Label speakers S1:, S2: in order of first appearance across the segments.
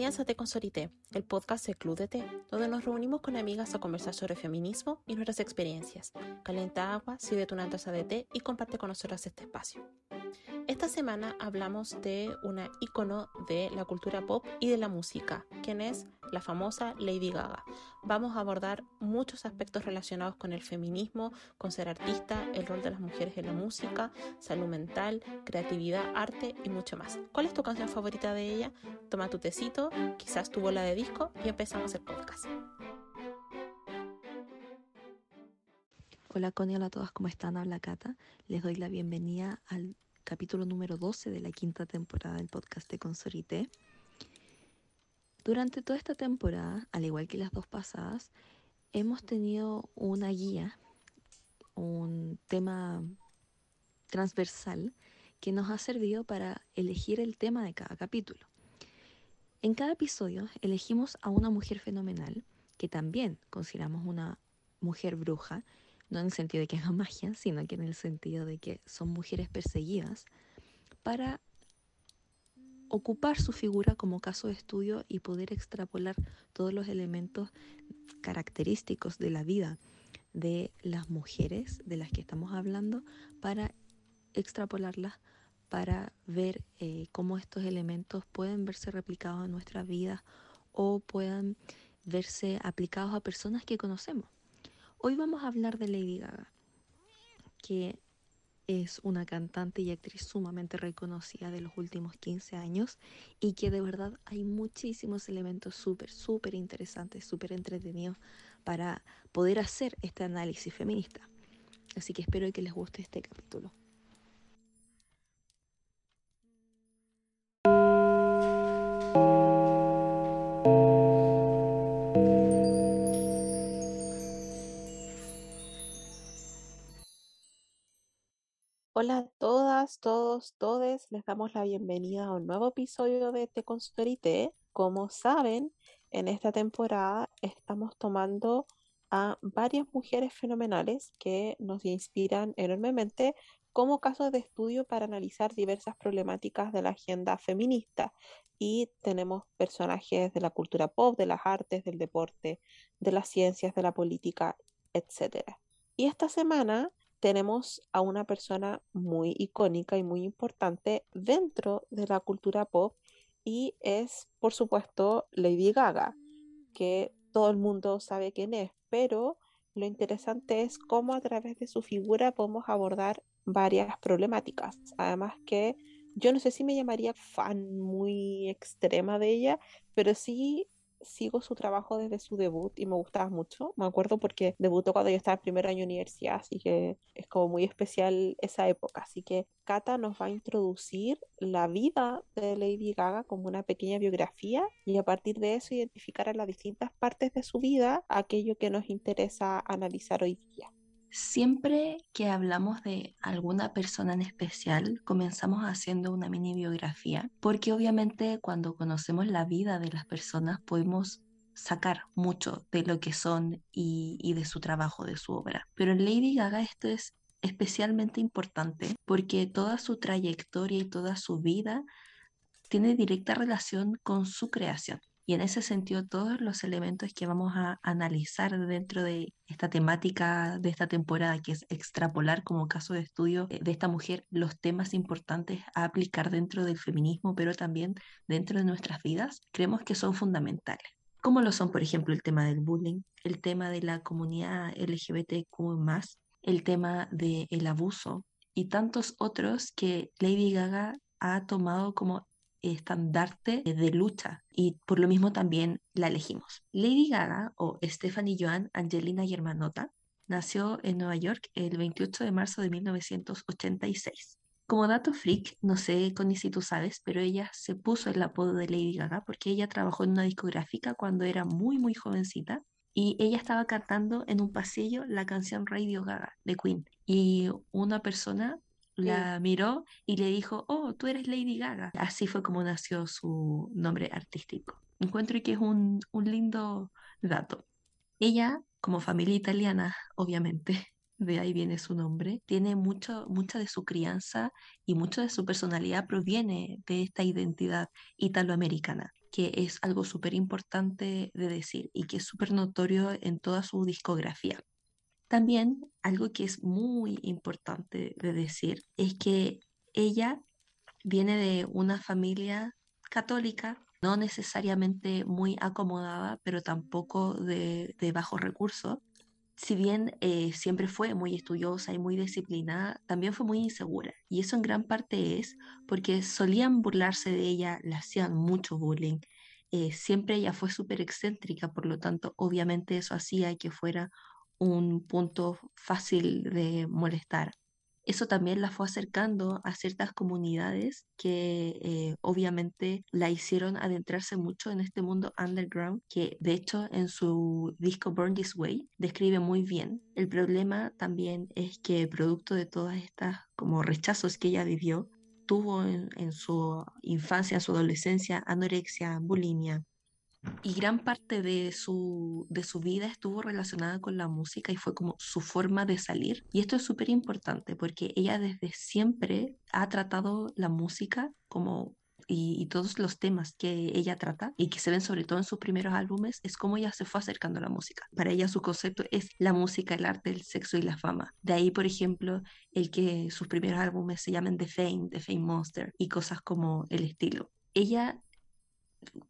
S1: Bienvenidas a Té con el podcast del Club de Té, donde nos reunimos con amigas a conversar sobre feminismo y nuestras experiencias. Calienta agua, sirve una taza de té y comparte con nosotras este espacio. Esta semana hablamos de una icono de la cultura pop y de la música, quien es la famosa Lady Gaga. Vamos a abordar muchos aspectos relacionados con el feminismo, con ser artista, el rol de las mujeres en la música, salud mental, creatividad, arte y mucho más. ¿Cuál es tu canción favorita de ella? Toma tu tecito, quizás tu bola de disco y empezamos el podcast.
S2: Hola Connie, hola a todas, ¿cómo están? Habla Cata. Les doy la bienvenida al capítulo número 12 de la quinta temporada del podcast de Consorité. Durante toda esta temporada, al igual que las dos pasadas, hemos tenido una guía, un tema transversal que nos ha servido para elegir el tema de cada capítulo. En cada episodio elegimos a una mujer fenomenal, que también consideramos una mujer bruja, no en el sentido de que haga magia, sino que en el sentido de que son mujeres perseguidas, para ocupar su figura como caso de estudio y poder extrapolar todos los elementos característicos de la vida de las mujeres de las que estamos hablando para extrapolarlas para ver eh, cómo estos elementos pueden verse replicados en nuestra vida o puedan verse aplicados a personas que conocemos. Hoy vamos a hablar de Lady Gaga, que es una cantante y actriz sumamente reconocida de los últimos 15 años y que de verdad hay muchísimos elementos súper, súper interesantes, súper entretenidos para poder hacer este análisis feminista. Así que espero que les guste este capítulo.
S1: Hola a todas, todos, todes. Les damos la bienvenida a un nuevo episodio de Te Consorité. Como saben, en esta temporada estamos tomando a varias mujeres fenomenales que nos inspiran enormemente como casos de estudio para analizar diversas problemáticas de la agenda feminista. Y tenemos personajes de la cultura pop, de las artes, del deporte, de las ciencias, de la política, etc. Y esta semana tenemos a una persona muy icónica y muy importante dentro de la cultura pop y es, por supuesto, Lady Gaga, que todo el mundo sabe quién es, pero lo interesante es cómo a través de su figura podemos abordar varias problemáticas. Además que yo no sé si me llamaría fan muy extrema de ella, pero sí sigo su trabajo desde su debut y me gustaba mucho. Me acuerdo porque debutó cuando yo estaba en primer año de universidad, así que es como muy especial esa época. Así que Kata nos va a introducir la vida de Lady Gaga como una pequeña biografía y a partir de eso identificar a las distintas partes de su vida aquello que nos interesa analizar hoy día.
S2: Siempre que hablamos de alguna persona en especial, comenzamos haciendo una mini biografía, porque obviamente cuando conocemos la vida de las personas podemos sacar mucho de lo que son y, de su trabajo, de su obra. Pero en Lady Gaga esto es especialmente importante porque toda su trayectoria y toda su vida tiene directa relación con su creación. Y en ese sentido, todos los elementos que vamos a analizar dentro de esta temática de esta temporada, que es extrapolar como caso de estudio de esta mujer los temas importantes a aplicar dentro del feminismo, pero también dentro de nuestras vidas, creemos que son fundamentales. Como lo son, por ejemplo, el tema del bullying, el tema de la comunidad LGBTQ, el tema del abuso y tantos otros que Lady Gaga ha tomado como estandarte de lucha y por lo mismo también la elegimos. Lady Gaga o Stephanie Joan Angelina Germanota nació en Nueva York el 28 de marzo de 1986. Como dato freak, no sé Connie si tú sabes, pero ella se puso el apodo de Lady Gaga porque ella trabajó en una discográfica cuando era muy muy jovencita y ella estaba cantando en un pasillo la canción Radio Gaga de Queen y una persona la miró y le dijo, oh, tú eres Lady Gaga. Así fue como nació su nombre artístico. Encuentro que es un, un lindo dato. Ella, como familia italiana, obviamente, de ahí viene su nombre, tiene mucho, mucha de su crianza y mucho de su personalidad proviene de esta identidad italoamericana. que es algo súper importante de decir y que es súper notorio en toda su discografía. También algo que es muy importante de decir es que ella viene de una familia católica, no necesariamente muy acomodada, pero tampoco de, de bajos recursos. Si bien eh, siempre fue muy estudiosa y muy disciplinada, también fue muy insegura. Y eso en gran parte es porque solían burlarse de ella, le hacían mucho bullying. Eh, siempre ella fue súper excéntrica, por lo tanto, obviamente eso hacía que fuera un punto fácil de molestar eso también la fue acercando a ciertas comunidades que eh, obviamente la hicieron adentrarse mucho en este mundo underground, que de hecho en su disco Burn This Way describe muy bien. El problema también es que producto de todas estas como rechazos que ella vivió, tuvo en, en su infancia, en su adolescencia, anorexia, bulimia, y gran parte de su, de su vida estuvo relacionada con la música y fue como su forma de salir. Y esto es súper importante porque ella desde siempre ha tratado la música como y, todos los temas que ella trata y que se ven sobre todo en sus primeros álbumes es cómo ella se fue acercando a la música. Para ella su concepto es la música, el arte, el sexo y la fama. De ahí, por ejemplo, el que sus primeros álbumes se llamen The Fame, The Fame Monster y cosas como el estilo. Ella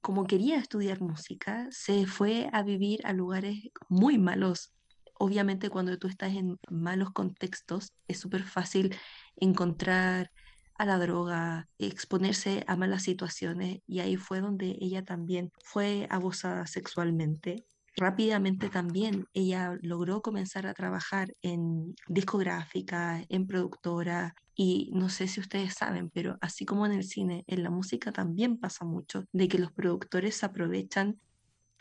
S2: como quería estudiar música, se fue a vivir a lugares muy malos. Obviamente cuando tú estás en malos contextos es súper fácil encontrar a la droga, exponerse a malas situaciones y ahí fue donde ella también fue abusada sexualmente rápidamente también ella logró comenzar a trabajar en discográfica, en productora y no sé si ustedes saben, pero así como en el cine, en la música también pasa mucho de que los productores aprovechan,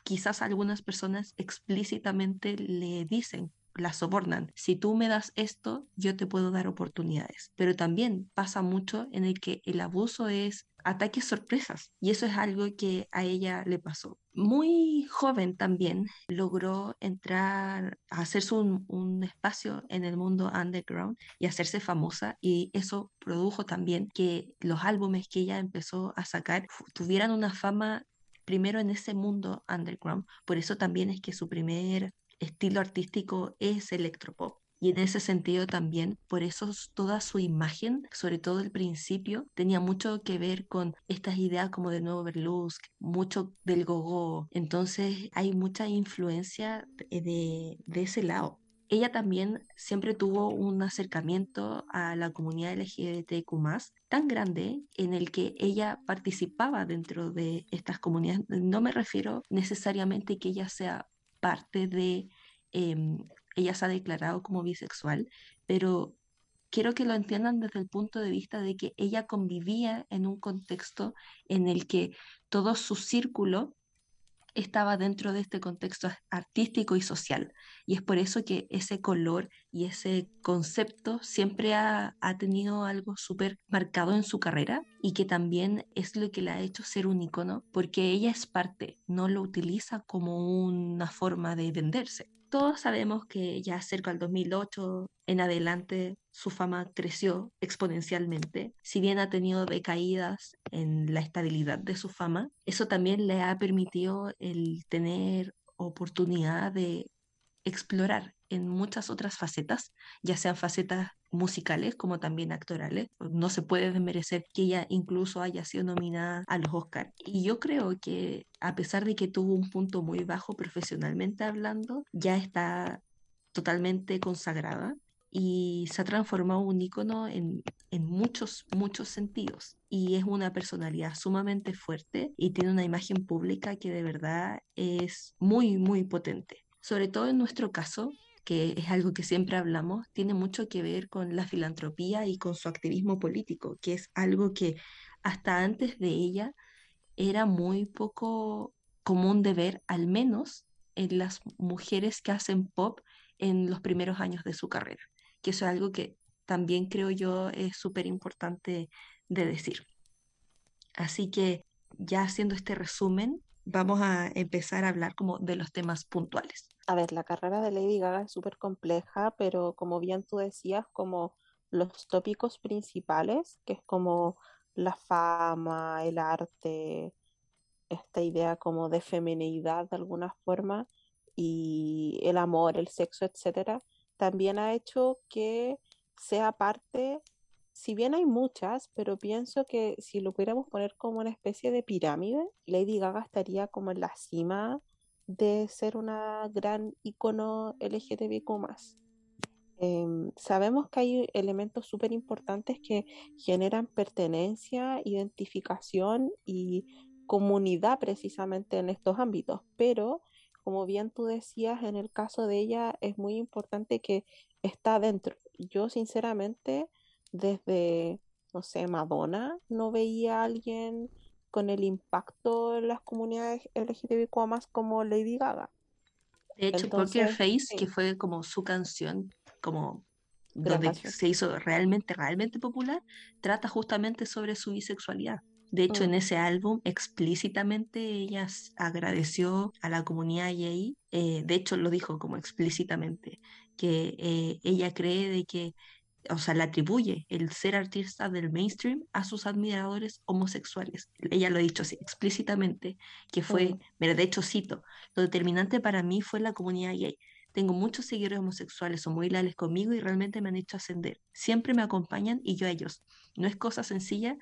S2: quizás algunas personas explícitamente le dicen la sobornan. Si tú me das esto, yo te puedo dar oportunidades. Pero también pasa mucho en el que el abuso es ataques sorpresas y eso es algo que a ella le pasó. Muy joven también logró entrar a hacerse un, un espacio en el mundo underground y hacerse famosa y eso produjo también que los álbumes que ella empezó a sacar tuvieran una fama primero en ese mundo underground. Por eso también es que su primer estilo artístico es electropop. Y en ese sentido también, por eso toda su imagen, sobre todo el principio, tenía mucho que ver con estas ideas como de nuevo Berlusc, mucho del gogo. Entonces hay mucha influencia de, de ese lado. Ella también siempre tuvo un acercamiento a la comunidad LGBTQ tan grande en el que ella participaba dentro de estas comunidades. No me refiero necesariamente que ella sea parte de, em, ella se ha declarado como bisexual, pero quiero que lo entiendan desde el punto de vista de que ella convivía en un contexto en el que todo su círculo estaba dentro de este contexto artístico y social. Y es por eso que ese color y ese concepto siempre ha, ha tenido algo súper marcado en su carrera y que también es lo que la ha hecho ser un icono, porque ella es parte, no lo utiliza como una forma de venderse. Todos sabemos que ya cerca del 2008 en adelante su fama creció exponencialmente. Si bien ha tenido decaídas en la estabilidad de su fama, eso también le ha permitido el tener oportunidad de explorar en muchas otras facetas, ya sean facetas musicales como también actorales. No se puede desmerecer que ella incluso haya sido nominada a los Oscars. Y yo creo que a pesar de que tuvo un punto muy bajo profesionalmente hablando, ya está totalmente consagrada y se ha transformado un ícono en, en muchos, muchos sentidos. Y es una personalidad sumamente fuerte y tiene una imagen pública que de verdad es muy, muy potente. Sobre todo en nuestro caso, que es algo que siempre hablamos, tiene mucho que ver con la filantropía y con su activismo político, que es algo que hasta antes de ella era muy poco común de ver, al menos en las mujeres que hacen pop en los primeros años de su carrera, que eso es algo que también creo yo es súper importante de decir. Así que ya haciendo este resumen, vamos a empezar a hablar como de los temas puntuales.
S1: A ver, la carrera de Lady Gaga es súper compleja, pero como bien tú decías, como los tópicos principales, que es como la fama, el arte, esta idea como de feminidad de alguna forma y el amor, el sexo, etcétera, también ha hecho que sea parte, si bien hay muchas, pero pienso que si lo pudiéramos poner como una especie de pirámide, Lady Gaga estaría como en la cima de ser una gran icono LGTBQ Em, sabemos que hay elementos súper importantes que generan pertenencia, identificación y comunidad precisamente en estos ámbitos, pero como bien tú decías, en el caso de ella es muy importante que está dentro. Yo sinceramente, desde, no sé, Madonna, no veía a alguien con el impacto en las comunidades LGTBQ más como Lady Gaga.
S2: De hecho, Poker Face, que fue como su canción, como donde se hizo realmente, realmente popular, trata justamente sobre su bisexualidad. De hecho, en mm. ese álbum explícitamente ella agradeció a la comunidad gay, eh, de hecho lo dijo como explícitamente, que eh, ella cree de que, o sea, le atribuye el ser artista del mainstream a sus admiradores homosexuales. Ella lo ha dicho así explícitamente, que fue, mm. mira, de hecho cito, lo determinante para mí fue la comunidad gay tengo muchos seguidores homosexuales, son muy leales conmigo y realmente me han hecho ascender. Siempre me acompañan y yo a ellos. No es cosa sencilla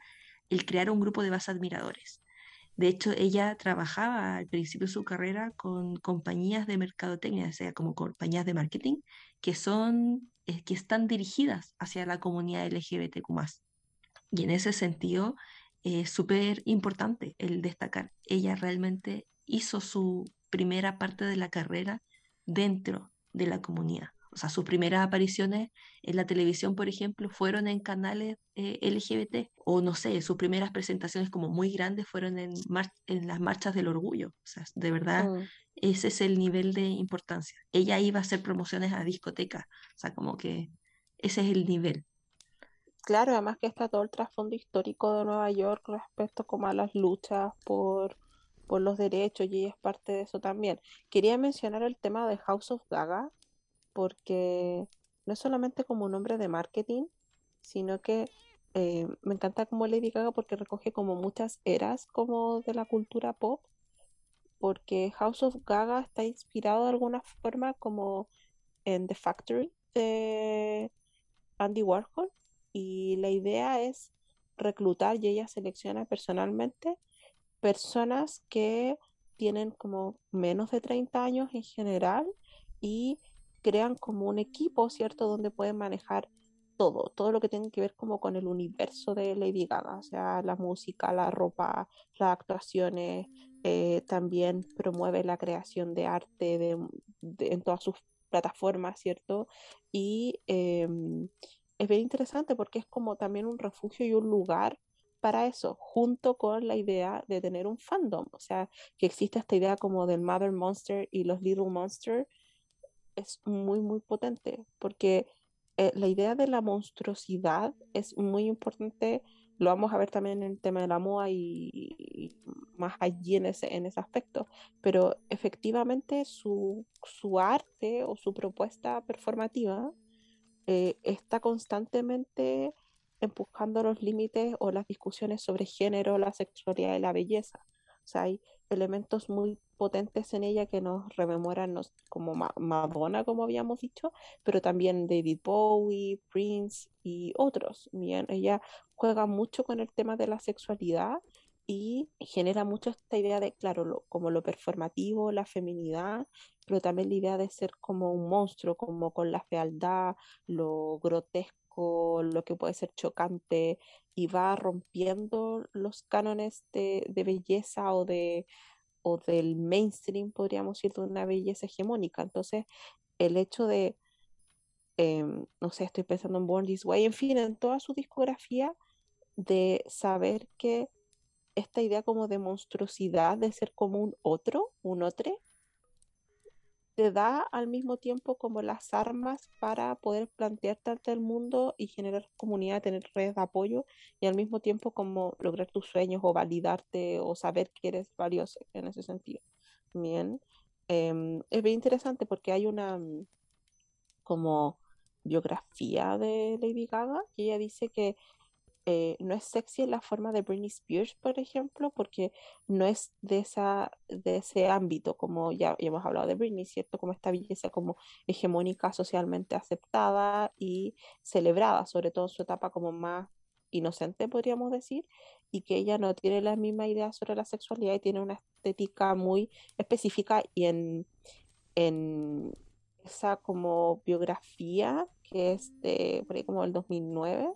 S2: el crear un grupo de base admiradores. De hecho, ella trabajaba al principio de su carrera con compañías de mercadotecnia, sea, como compañías de marketing, que son, eh, que están dirigidas hacia la comunidad LGBTQ+. Y en ese sentido, es súper importante el destacar. Ella realmente hizo su primera parte de la carrera dentro de la comunidad. O sea, sus primeras apariciones en la televisión, por ejemplo, fueron en canales eh, LGBT. O no sé, sus primeras presentaciones como muy grandes fueron en, en las marchas del orgullo. O sea, de verdad, mm. ese es el nivel de importancia. Ella iba a hacer promociones a discotecas. O sea, como que ese es el nivel.
S1: Claro, además que está todo el trasfondo histórico de Nueva York respecto como a las luchas por por los derechos y ella es parte de eso también. Quería mencionar el tema de House of Gaga porque no es solamente como un nombre de marketing, sino que eh, me encanta como Lady Gaga porque recoge como muchas eras como de la cultura pop, porque House of Gaga está inspirado de alguna forma como en The Factory de Andy Warhol y la idea es reclutar y ella selecciona personalmente personas que tienen como menos de 30 años en general y crean como un equipo, ¿cierto? Donde pueden manejar todo, todo lo que tiene que ver como con el universo de Lady Gaga, o sea, la música, la ropa, las actuaciones, eh, también promueve la creación de arte en todas sus plataformas, ¿cierto? Y em, es bien interesante porque es como también un refugio y un lugar para eso, junto con la idea de tener un fandom, o sea, que existe esta idea como del Mother Monster y los Little Monster, es muy, muy potente, porque eh, la idea de la monstruosidad es muy importante, lo vamos a ver también en el tema de la moda y, más allí en ese, en aspecto, pero efectivamente su, su arte o su propuesta performativa eh, está constantemente empujando los límites o las discusiones sobre género, la sexualidad y la belleza. O sea, hay elementos muy potentes en ella que nos rememoran como Madonna, como habíamos dicho, pero también David Bowie, Prince y otros. Ella juega mucho con el tema de la sexualidad y genera mucho esta idea de, claro, como lo performativo, la feminidad, pero también la idea de ser como un monstruo, como con la fealdad, lo grotesco lo que puede ser chocante y va rompiendo los cánones de, belleza o, de, o del mainstream, podríamos decir, de una belleza hegemónica. Entonces, el hecho de, em, no sé, estoy pensando en Born This Way, en fin, en toda su discografía, de saber que esta idea como de monstruosidad, de ser como un otro, un otro, te da al mismo tiempo como las armas para poder plantearte ante el mundo y generar comunidad, tener redes de apoyo y al mismo tiempo como lograr tus sueños o validarte o saber que eres valioso en ese sentido. Bien, em, es bien interesante porque hay una mm, como biografía de Lady Gaga y ella dice que eh, no es sexy en la forma de Britney Spears, por ejemplo, porque no es de, esa, de ese ámbito, como ya, hemos hablado de Britney, ¿cierto? Como esta belleza como hegemónica socialmente aceptada y celebrada, sobre todo en su etapa como más inocente, podríamos decir, y que ella no tiene la misma idea sobre la sexualidad y tiene una estética muy específica y en, en esa como biografía que es de por ahí como el 2009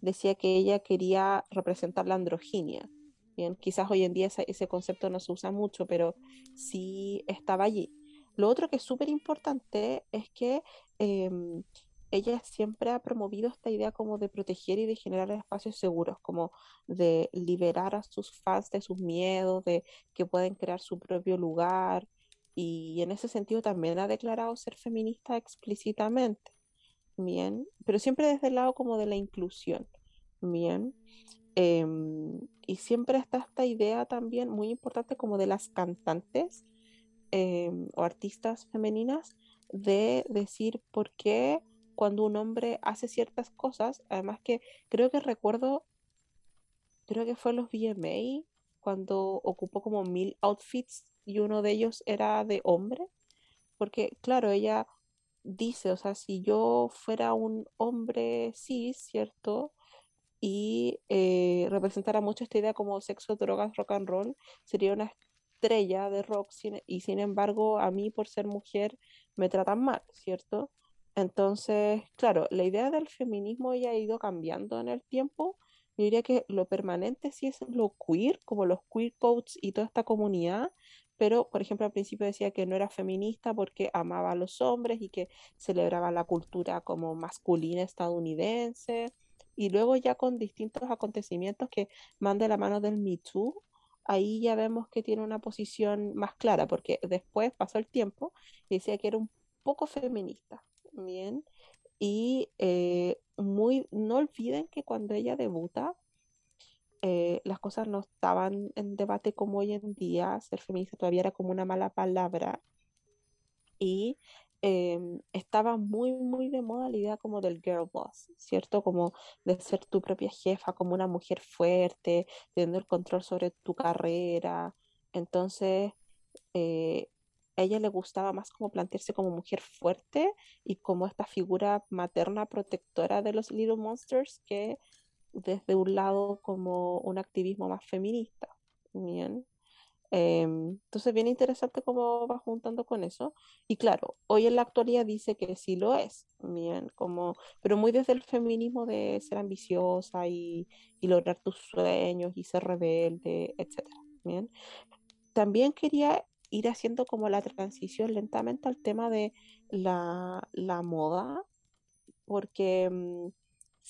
S1: decía que ella quería representar la androginia. Bien, quizás hoy en día ese, concepto no se usa mucho, pero sí estaba allí. Lo otro que es súper importante es que eh, ella siempre ha promovido esta idea como de proteger y de generar espacios seguros, como de liberar a sus fans de sus miedos, de que pueden crear su propio lugar. Y en ese sentido también ha declarado ser feminista explícitamente. Bien, pero siempre desde el lado como de la inclusión. Bien. Em, y siempre está esta idea también muy importante como de las cantantes em, o artistas femeninas de decir por qué cuando un hombre hace ciertas cosas, además que creo que recuerdo, creo que fue los VMA, cuando ocupó como mil outfits y uno de ellos era de hombre, porque claro, ella dice, o sea, si yo fuera un hombre cis, ¿cierto? Y eh, representara mucho esta idea como sexo, drogas, rock and roll, sería una estrella de rock y sin embargo a mí por ser mujer me tratan mal, ¿cierto? Entonces, claro, la idea del feminismo ya ha ido cambiando en el tiempo. Yo diría que lo permanente sí es lo queer, como los queer codes y toda esta comunidad, pero por ejemplo al principio decía que no era feminista porque amaba a los hombres y que celebraba la cultura como masculina estadounidense. Y luego ya con distintos acontecimientos que van de la mano del Me Too, ahí ya vemos que tiene una posición más clara, porque después pasó el tiempo y decía que era un poco feminista. Bien. Y eh, muy, no olviden que cuando ella debuta, eh, las cosas no estaban en debate como hoy en día. Ser feminista todavía era como una mala palabra. Y em, estaba muy, muy de moda la idea como del girl boss, ¿cierto? Como de ser tu propia jefa, como una mujer fuerte, teniendo el control sobre tu carrera. Entonces, eh, a ella le gustaba más como plantearse como mujer fuerte y como esta figura materna protectora de los Little Monsters que desde un lado como un activismo más feminista. Bien. Eh, entonces, bien interesante cómo va juntando con eso. Y claro, hoy en la actualidad dice que sí lo es, bien, como, pero muy desde el feminismo de ser ambiciosa y, y lograr tus sueños y ser rebelde, etc. Bien. También quería ir haciendo como la transición lentamente al tema de la, la moda, porque mm,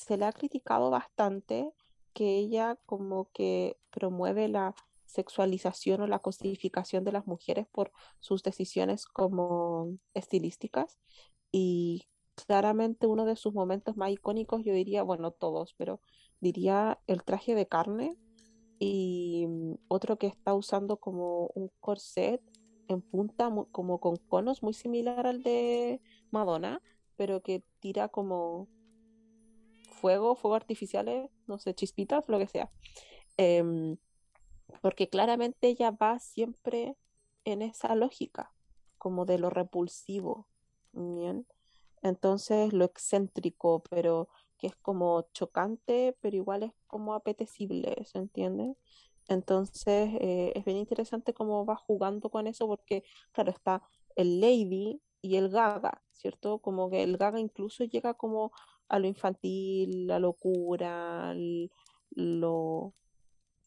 S1: se le ha criticado bastante que ella como que promueve la sexualización o la cosificación de las mujeres por sus decisiones como estilísticas y claramente uno de sus momentos más icónicos yo diría, bueno, todos, pero diría el traje de carne y mm, otro que está usando como un corset en punta, como con conos, muy similar al de Madonna, pero que tira como fuego, fuego artificiales, no sé, chispitas, lo que sea. Em, porque claramente ella va siempre en esa lógica, como de lo repulsivo. Entonces, lo excéntrico, pero que es como chocante, pero igual es como apetecible, ¿se entiende? Entonces, eh, es bien interesante cómo va jugando con eso, porque, claro, está el Lady y el Gaga, ¿cierto? Como que el Gaga incluso llega como a lo infantil, la locura, lo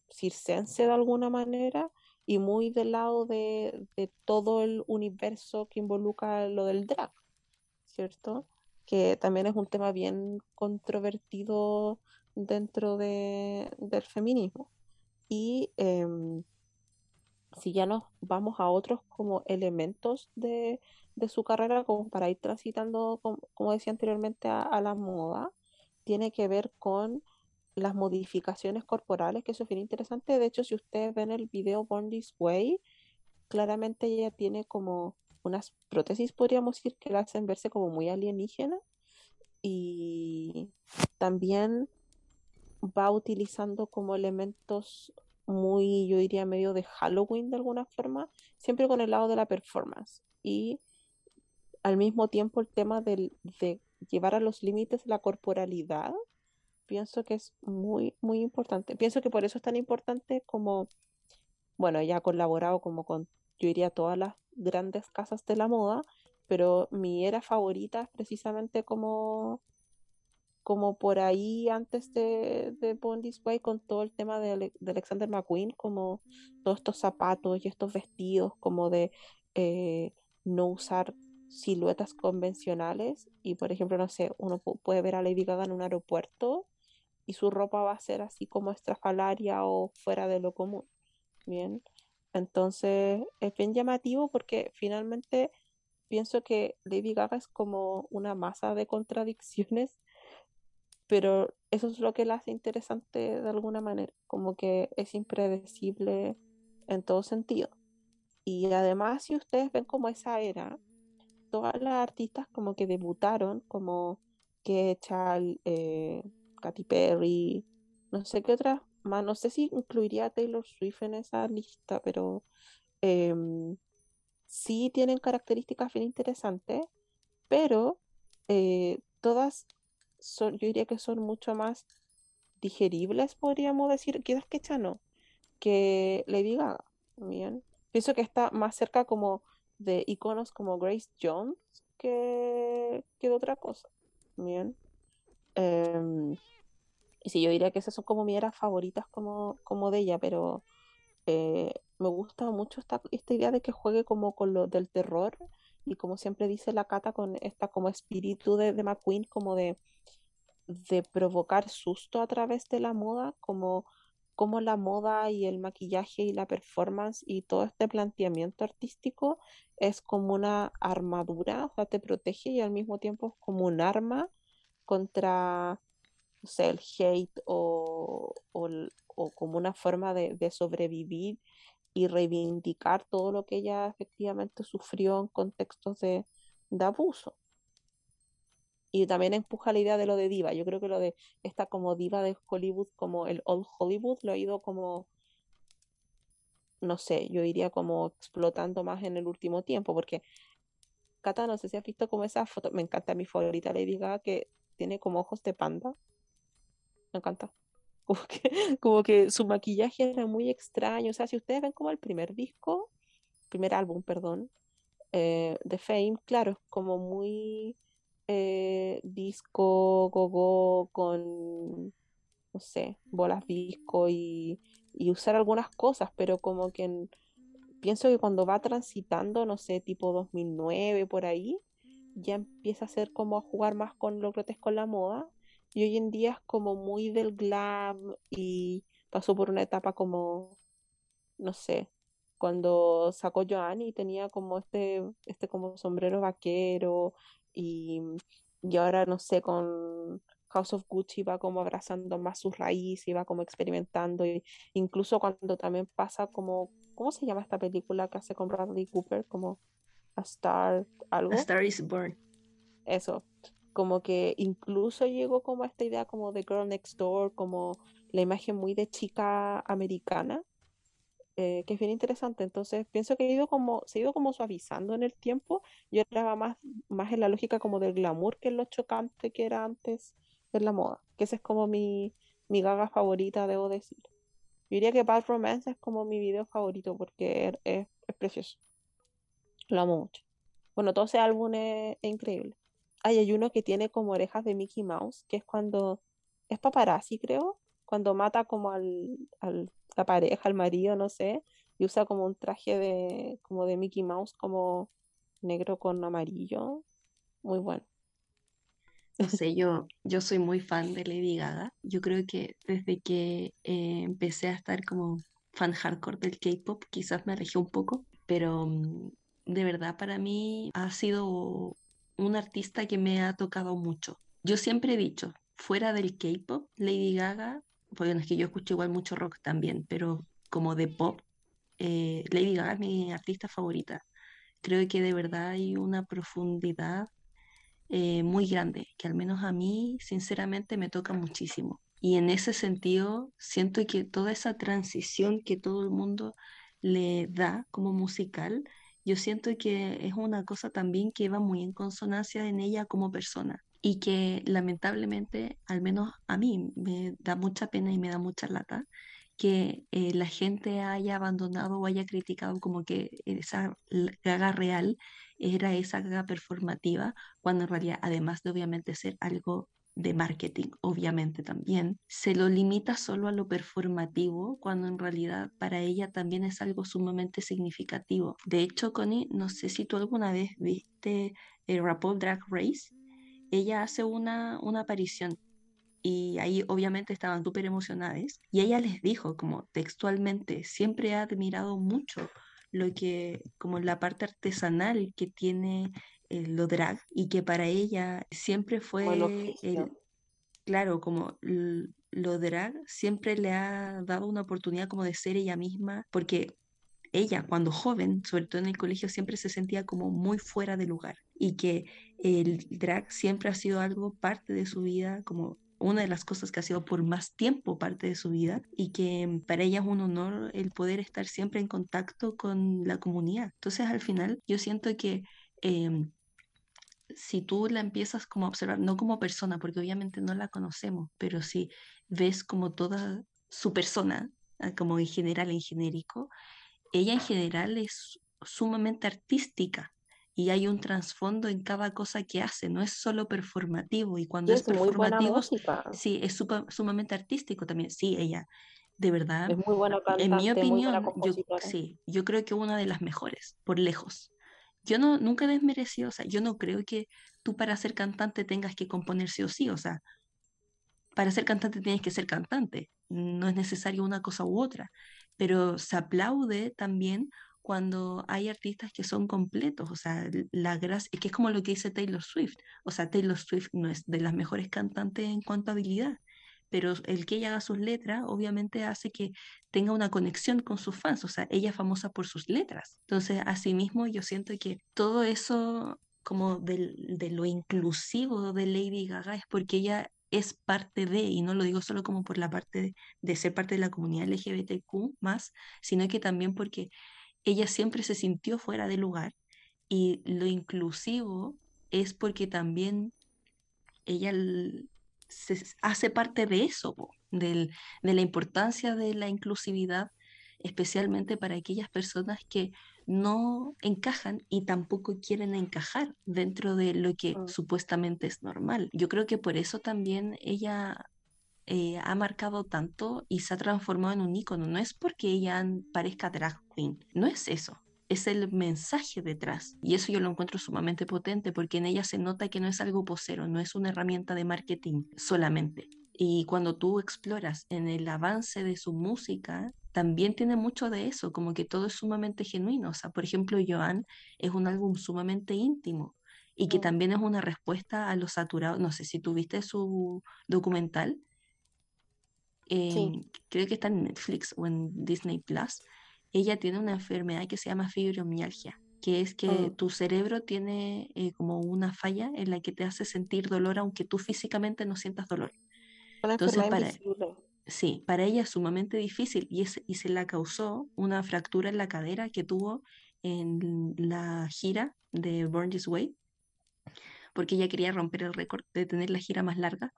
S1: circense de alguna manera, y muy del lado de, todo el universo que involucra lo del drag, ¿cierto? Que también es un tema bien controvertido dentro de, del feminismo. Y em, si ya nos vamos a otros como elementos de, de su carrera, como para ir transitando, como, decía anteriormente, a, la moda, tiene que ver con las modificaciones corporales, que eso es bien interesante. De hecho, si ustedes ven el video Born This Way, claramente ella tiene como unas prótesis, podríamos decir, que la hacen verse como muy alienígena. Y también va utilizando como elementos muy, yo diría, medio de Halloween de alguna forma, siempre con el lado de la performance. Y al mismo tiempo el tema del, de llevar a los límites la corporalidad, pienso que es muy, muy importante. Pienso que por eso es tan importante como, bueno, ella ha colaborado como con, yo diría, todas las grandes casas de la moda, pero mi era favorita es precisamente como como por ahí antes de, de Way con todo el tema de, de, Alexander McQueen, como todos estos zapatos y estos vestidos, como de eh, no usar siluetas convencionales y por ejemplo, no sé, uno puede ver a Lady Gaga en un aeropuerto y su ropa va a ser así como estrafalaria o fuera de lo común. Bien, entonces es bien llamativo porque finalmente pienso que Lady Gaga es como una masa de contradicciones pero eso es lo que la hace interesante de alguna manera, como que es impredecible en todo sentido. Y además, si ustedes ven como esa era, todas las artistas como que debutaron, como que eh, Katy Perry, no sé qué otras más, no sé si incluiría a Taylor Swift en esa lista, pero em, sí tienen características bien interesantes, pero eh, todas yo diría que son mucho más digeribles, podríamos decir, quizás que no, que Lady Gaga, bien. Pienso que está más cerca como de iconos como Grace Jones que, que de otra cosa, bien. Em, y sí, yo diría que esas son como mis eras favoritas como, como de ella, pero eh, me gusta mucho esta, esta idea de que juegue como con lo del terror y como siempre dice la Cata con esta como espíritu de, de McQueen, como de de provocar susto a través de la moda, como, como la moda y el maquillaje y la performance y todo este planteamiento artístico es como una armadura, o sea, te protege y al mismo tiempo es como un arma contra el hate o, como una forma de, sobrevivir y reivindicar todo lo que ella efectivamente sufrió en contextos de abuso y también empuja la idea de lo de diva. Yo creo que lo de esta como diva de Hollywood, como el old Hollywood, lo ha ido como, no sé, yo diría como explotando más en el último tiempo, porque Cata, no sé si has visto como esa foto, me encanta mi favorita le diga que tiene como ojos de panda. Me encanta. Como que, como que su maquillaje era muy extraño. O sea, si ustedes ven como el primer disco, primer álbum, perdón, eh, de Fame, claro, es como muy eh, disco, gogo, con, no sé, bolas disco y, usar algunas cosas, pero como que pienso que cuando va transitando, no sé, tipo 2009 por ahí, ya empieza a ser como a jugar más con lo grotesco en la moda. Y hoy en día es como muy del glam y pasó por una etapa como, no sé, cuando sacó Joanny tenía como este, este como sombrero vaquero y, y ahora no sé, con House of Gucci va como abrazando más sus raíces y va como experimentando, y incluso cuando también pasa como, ¿cómo se llama esta película que hace con Bradley Cooper? Como A Star, algo.
S2: A Star is Born.
S1: Eso, como que incluso llegó como a esta idea como de Girl Next Door, como la imagen muy de chica americana, eh, que es bien interesante. Entonces, pienso que ha ido como, se ha ido como suavizando en el tiempo y ahora va más, más en la lógica como del glamour que en lo chocante que era antes en la moda. Que esa es como mi, mi gaga favorita, debo decir. Yo diría que Bad Romance es como mi video favorito porque er, es, es, precioso. Lo amo mucho. Bueno, todo ese álbum es, increíble. hay uno que tiene como orejas de Mickey Mouse, que es cuando es paparazzi, creo, cuando mata como al, al la pareja, el marido, no sé, y usa como un traje de, como de Mickey Mouse, como negro con amarillo. Muy bueno.
S2: No sé, yo, yo soy muy fan de Lady Gaga. Yo creo que desde que eh, empecé a estar como fan hardcore del K-pop, quizás me alejé un poco, pero mm, de verdad para mí ha sido un artista que me ha tocado mucho. Yo siempre he dicho, fuera del K-pop, Lady Gaga bueno, es que yo escucho igual mucho rock también, pero como de pop, eh, Lady Gaga es mi artista favorita. Creo que de verdad hay una profundidad eh, muy grande, que al menos a mí, sinceramente, me toca muchísimo. Y en ese sentido, siento que toda esa transición que todo el mundo le da como musical, yo siento que es una cosa también que va muy en consonancia en ella como persona y que lamentablemente, al menos a mí, me da mucha pena y me da mucha lata que eh, la gente haya abandonado o haya criticado como que esa gaga real era esa gaga performativa, cuando en realidad, además de obviamente ser algo de marketing, obviamente también, se lo limita solo a lo performativo, cuando en realidad para ella también es algo sumamente significativo. De hecho, Connie, no sé si tú alguna vez viste el RuPaul Drag Race, ella hace una, una aparición. Y ahí obviamente estaban súper emocionadas y ella les dijo como textualmente, siempre ha admirado mucho lo que, como la parte artesanal que tiene eh, lo drag y que para ella siempre fue el, claro, como lo drag siempre le ha dado una oportunidad como de ser ella misma, porque ella cuando joven, sobre todo en el colegio, siempre se sentía como muy fuera de lugar y que el drag siempre ha sido algo parte de su vida, como una de las cosas que ha sido por más tiempo parte de su vida y que para ella es un honor el poder estar siempre en contacto con la comunidad. Entonces al final yo siento que em, si tú la empiezas como a observar, no como persona, porque obviamente no la conocemos, pero si ves como toda su persona, ah, como en general, en genérico, ella en general es sumamente artística y hay un trasfondo en cada cosa que hace, no es solo performativo y cuando es, performativo, sí, es sumamente artístico también, sí, ella, de verdad,
S1: es muy buena cantante,
S2: en mi opinión, yo, sí, yo creo que una de las mejores, por lejos. Yo no, nunca desmerecido, o sea, yo no creo que tú para ser cantante tengas que componer sí o sí, o sea, para ser cantante tienes que ser cantante, no es necesario una cosa u otra, pero se aplaude también cuando hay artistas que son completos, o sea, la gracia, que es como lo que dice Taylor Swift, o sea, Taylor Swift no es de las mejores cantantes en cuanto a habilidad, pero el que ella haga sus letras obviamente hace que tenga una conexión con sus fans, o sea, ella es famosa por sus letras. Entonces, asimismo, yo siento que todo eso como de, de lo inclusivo de Lady Gaga es porque ella es parte de, y no lo digo solo como por la parte de, de ser parte de la comunidad LGBTQ más, sino que también porque ella siempre se sintió fuera de lugar y lo inclusivo es porque también ella se hace parte de eso, de la importancia de la inclusividad, especialmente para aquellas personas que no encajan y tampoco quieren encajar dentro de lo que mm. supuestamente es normal. Yo creo que por eso también ella eh, ha marcado tanto y se ha transformado en un ícono. No es porque ella parezca drag queen, no es eso. Es el mensaje detrás. Y eso yo lo encuentro sumamente potente porque en ella se nota que no es algo posero, no es una herramienta de marketing solamente. Y cuando tú exploras en el avance de su música, también tiene mucho de eso, como que todo es sumamente genuino. O sea, por ejemplo, Joan es un álbum sumamente íntimo y que también es una respuesta a los saturados. No sé si tuviste su documental, creo que está en Netflix o en Disney Plus, ella tiene una enfermedad que se llama fibromialgia, que es que oh. tu cerebro tiene eh, como una falla en la que te hace sentir dolor aunque tú físicamente no sientas dolor. Entonces, para, sí, para ella es sumamente difícil y, es, y se la causó una fractura en la cadera que tuvo en la gira de Born This Way, porque ella quería romper el récord de tener la gira más larga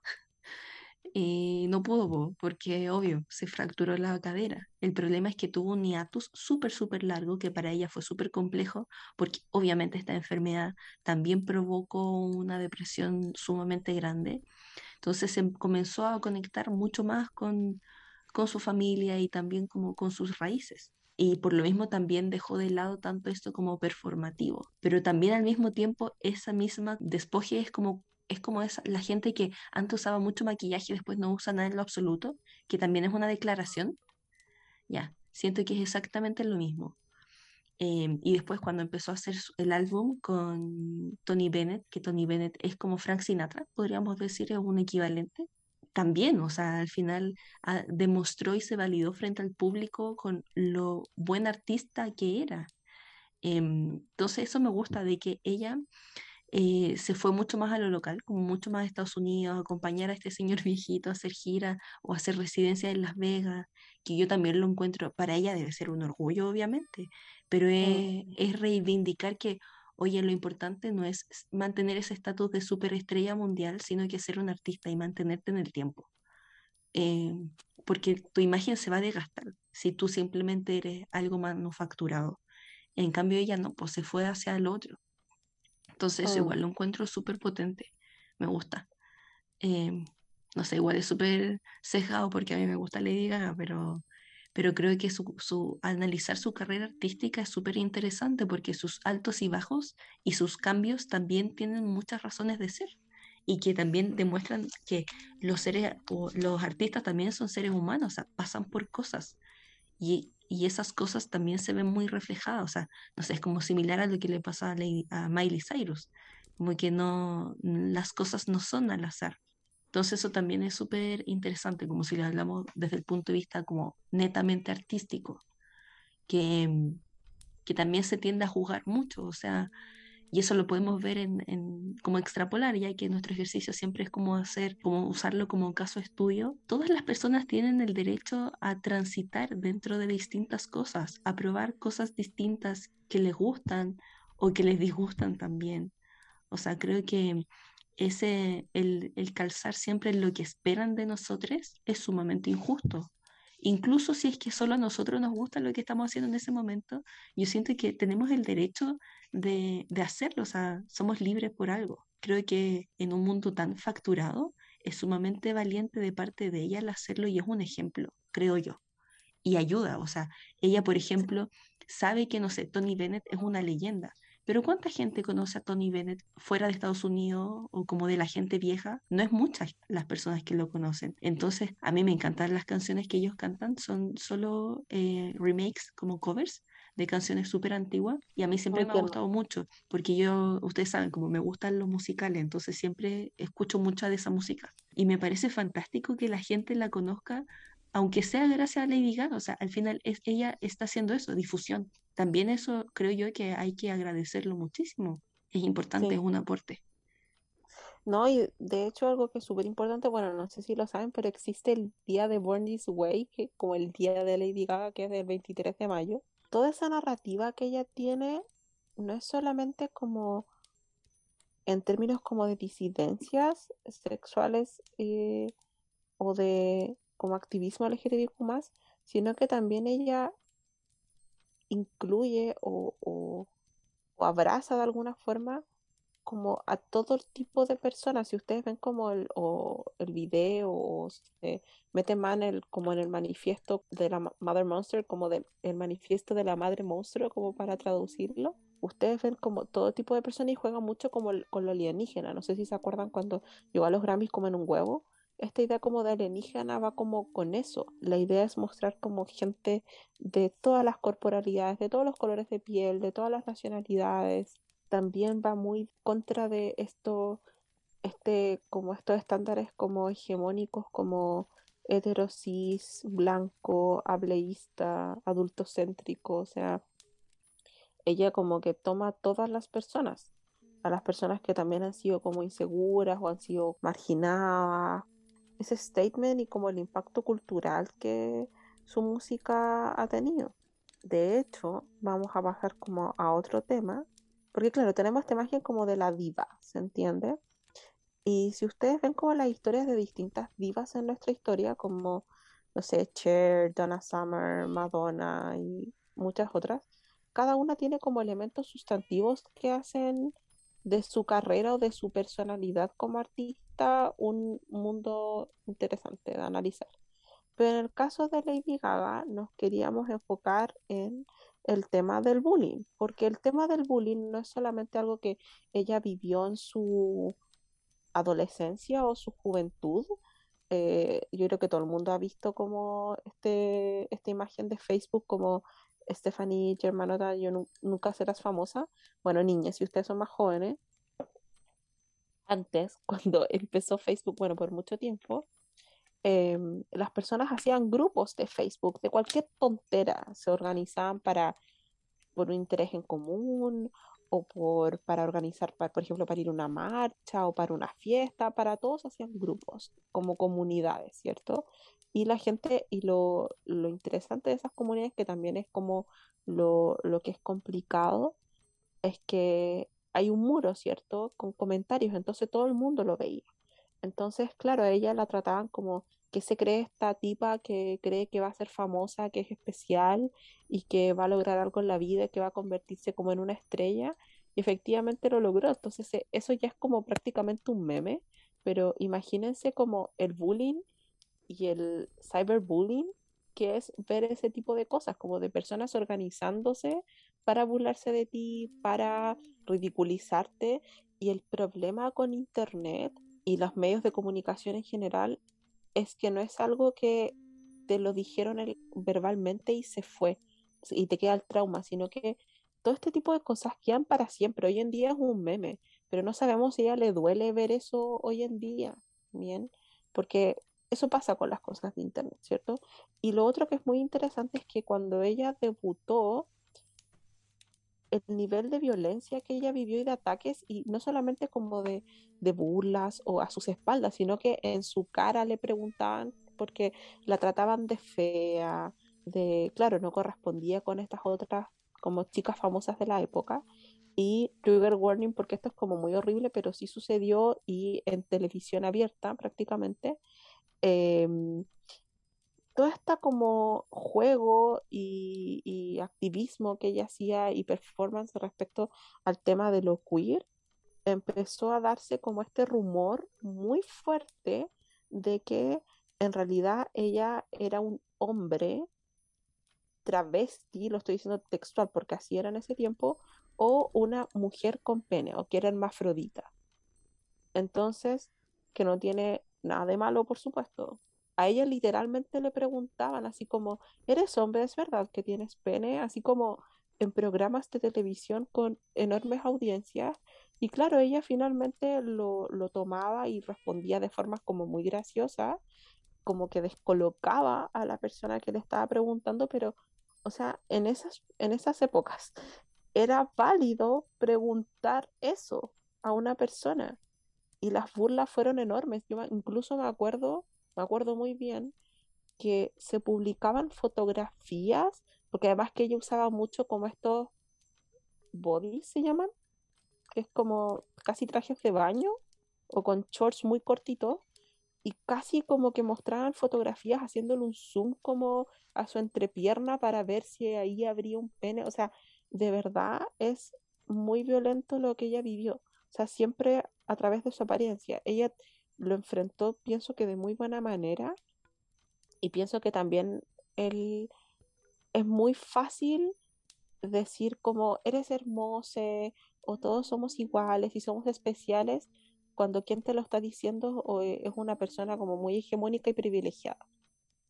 S2: no pudo, porque obvio, se fracturó la cadera. El problema es que tuvo un hiatus súper, súper largo, que para ella fue súper complejo, porque obviamente esta enfermedad también provocó una depresión sumamente grande. Entonces se comenzó a conectar mucho más con, con su familia y también como con sus raíces. Y por lo mismo también dejó de lado tanto esto como performativo. Pero también al mismo tiempo esa misma despoje es como es como esa, la gente que antes usaba mucho maquillaje y después no usa nada en lo absoluto, que también es una declaración. Ya, siento que es exactamente lo mismo. Em, y después cuando empezó a hacer el álbum con Tony Bennett, que Tony Bennett es como Frank Sinatra, podríamos decir, es un equivalente, también, o sea, al final ah, demostró y se validó frente al público con lo buen artista que era. Em, entonces eso me gusta de que ella eh, se fue mucho más a lo local, como mucho más a Estados Unidos, a acompañar a este señor viejito a hacer gira o a hacer residencia en Las Vegas, que yo también lo encuentro, para ella debe ser un orgullo, obviamente, pero es,
S1: Mm,
S2: es reivindicar que, oye, lo importante no es mantener ese estatus de superestrella mundial, sino que ser un artista y mantenerte en el tiempo. Eh, porque tu imagen se va a desgastar si tú simplemente eres algo manufacturado. En cambio, ella no, pues se fue hacia el otro. Entonces,
S1: mm,
S2: igual lo encuentro súper potente. Me gusta. Eh, no sé, igual es súper cejado porque a mí me gusta Lady Gaga, pero, pero creo que su, su, analizar su carrera artística es súper interesante porque sus altos y bajos y sus cambios también tienen muchas razones de ser y que también demuestran que los seres o los artistas también son seres humanos, o sea, pasan por cosas y, y esas cosas también se ven muy reflejadas, o sea, no sé, es como similar a lo que le pasa a, a Miley Cyrus, como que no, las cosas no son al azar. Entonces eso también es súper interesante, como si le hablamos desde el punto de vista como netamente artístico, que, que también se tiende a juzgar mucho, o sea, y eso lo podemos ver en, como extrapolar, ya que nuestro ejercicio siempre es como hacer, como usarlo como caso estudio. Todas las personas tienen el derecho a transitar dentro de distintas cosas, a probar cosas distintas que les gustan o que les disgustan también. O sea, creo que ese, el, el calzar siempre lo que esperan de nosotros es sumamente injusto. Incluso si es que solo a nosotros nos gusta lo que estamos haciendo en ese momento, yo siento que tenemos el derecho de, de hacerlo, o sea, somos libres por algo. Creo que en un mundo tan facturado es sumamente valiente de parte de ella el hacerlo y es un ejemplo, creo yo. Y ayuda, o sea, ella, por ejemplo, sabe que, no sé, Tony Bennett es una leyenda, pero ¿cuánta gente conoce a Tony Bennett fuera de Estados Unidos o como de la gente vieja? No es muchas las personas que lo conocen. Entonces, a mí me encantan las canciones que ellos cantan, son solo eh, remakes como covers de canciones súper antiguas y a mí siempre
S1: muy
S2: me ha gustado mucho porque yo, ustedes saben, como me gustan los musicales, entonces siempre escucho mucha de esa música y me parece fantástico que la gente la conozca aunque sea gracias a Lady Gaga, o sea, al final es, ella está haciendo eso, difusión. También eso creo yo que hay que agradecerlo muchísimo. Es importante, es un aporte.
S1: No, y de hecho algo que es súper importante, bueno, no sé si lo saben, pero existe el día de Born This Way, que como el día de Lady Gaga, que es el 23 de mayo. Toda esa narrativa que ella tiene no es solamente como en términos como de disidencias sexuales eh, o de como activismo LGTBIQ+, sino que también ella incluye o, o, abraza de alguna forma como a todo tipo de personas. Si ustedes ven como el, o el video o se el, como en el manifiesto de la Mother Monster, como del el manifiesto de la Madre Monstruo, como para traducirlo, ustedes ven como todo tipo de personas y juegan mucho como con lo alienígena. No sé si se acuerdan cuando llegó a los Grammys como en un huevo. Esta idea como de alienígena va como con eso. La idea es mostrar como gente de todas las corporalidades, de todos los colores de piel, de todas las nacionalidades, también va muy contra de esto, este, como estos estándares como hegemónicos, como heterosis, blanco, hableísta, adultocéntrico, o sea, ella como que toma a todas las personas, a las personas que también han sido como inseguras o han sido marginadas, ese statement y como el impacto cultural que su música ha tenido. De hecho, vamos a pasar como a otro tema, porque claro, tenemos esta imagen como de la diva, ¿se entiende? Y si ustedes ven como las historias de distintas divas en nuestra historia, como, no sé, Cher, Donna Summer, Madonna y muchas otras, cada una tiene como elementos sustantivos que hacen de su carrera o de su personalidad como artista un mundo interesante de analizar. Pero en el caso de Lady Gaga nos queríamos enfocar en el tema del bullying, porque el tema del bullying no es solamente algo que ella vivió en su adolescencia o su juventud. Eh, yo creo que todo el mundo ha visto como este, esta imagen de Facebook como Stephanie Germanotta, yo nu- nunca serás famosa. Bueno, niñas, si ustedes son más jóvenes, antes, cuando empezó Facebook, bueno, por mucho tiempo, eh, las personas hacían grupos de Facebook de cualquier tontera, se organizaban para por un interés en común o por, para organizar, por ejemplo, para ir a una marcha o para una fiesta, para todos hacían grupos, como comunidades, ¿cierto? Y la gente, y lo, lo interesante de esas comunidades, que también es como lo, lo que es complicado, es que hay un muro, ¿cierto? Con comentarios, entonces todo el mundo lo veía. Entonces, claro, a ella la trataban como que se cree esta tipa que cree que va a ser famosa, que es especial y que va a lograr algo en la vida, que va a convertirse como en una estrella. Y efectivamente lo logró. Entonces, e, eso ya es como prácticamente un meme, pero imagínense como el bullying y el cyberbullying, que es ver ese tipo de cosas, como de personas organizándose para burlarse de ti, para ridiculizarte. Y el problema con Internet y los medios de comunicación en general es que no es algo que te lo dijeron verbalmente y se fue y te queda el trauma, sino que todo este tipo de cosas quedan para siempre. Hoy en día es un meme, pero no sabemos si a ella le duele ver eso hoy en día, ¿bien? Porque eso pasa con las cosas de Internet, ¿cierto? Y lo otro que es muy interesante es que cuando ella debutó, el nivel de violencia que ella vivió y de ataques, y no solamente como de, de burlas o a sus espaldas, sino que en su cara le preguntaban porque la trataban de fea, de, claro, no correspondía con estas otras como chicas famosas de la época. Y trigger warning, porque esto es como muy horrible, pero sí sucedió y en televisión abierta prácticamente. Eh, todo este como juego y, y, activismo que ella hacía y performance respecto al tema de lo queer, empezó a darse como este rumor muy fuerte de que en realidad ella era un hombre travesti, lo estoy diciendo textual porque así era en ese tiempo, o una mujer con pene, o que era hermafrodita. Entonces, que no tiene nada de malo, por supuesto, a ella literalmente le preguntaban así como, ¿eres hombre? ¿Es verdad que tienes pene? Así como en programas de televisión con enormes audiencias. Y claro, ella finalmente lo, lo tomaba y respondía de forma como muy graciosa, como que descolocaba a la persona que le estaba preguntando, pero, o sea, en esas, en esas épocas era válido preguntar eso a una persona. Y las burlas fueron enormes. Yo incluso me acuerdo me acuerdo muy bien que se publicaban fotografías, porque además que ella usaba mucho como estos bodies se llaman, que es como casi trajes de baño o con shorts muy cortitos y casi como que mostraban fotografías haciéndole un zoom como a su entrepierna para ver si ahí habría un pene, o sea, de verdad es muy violento lo que ella vivió, sea, siempre a través de su apariencia. Ella lo enfrentó, pienso que de muy buena manera, y pienso que también él es muy fácil decir como eres hermoso o todos somos iguales y somos especiales cuando quien te lo está diciendo o e, es una persona como muy hegemónica y privilegiada.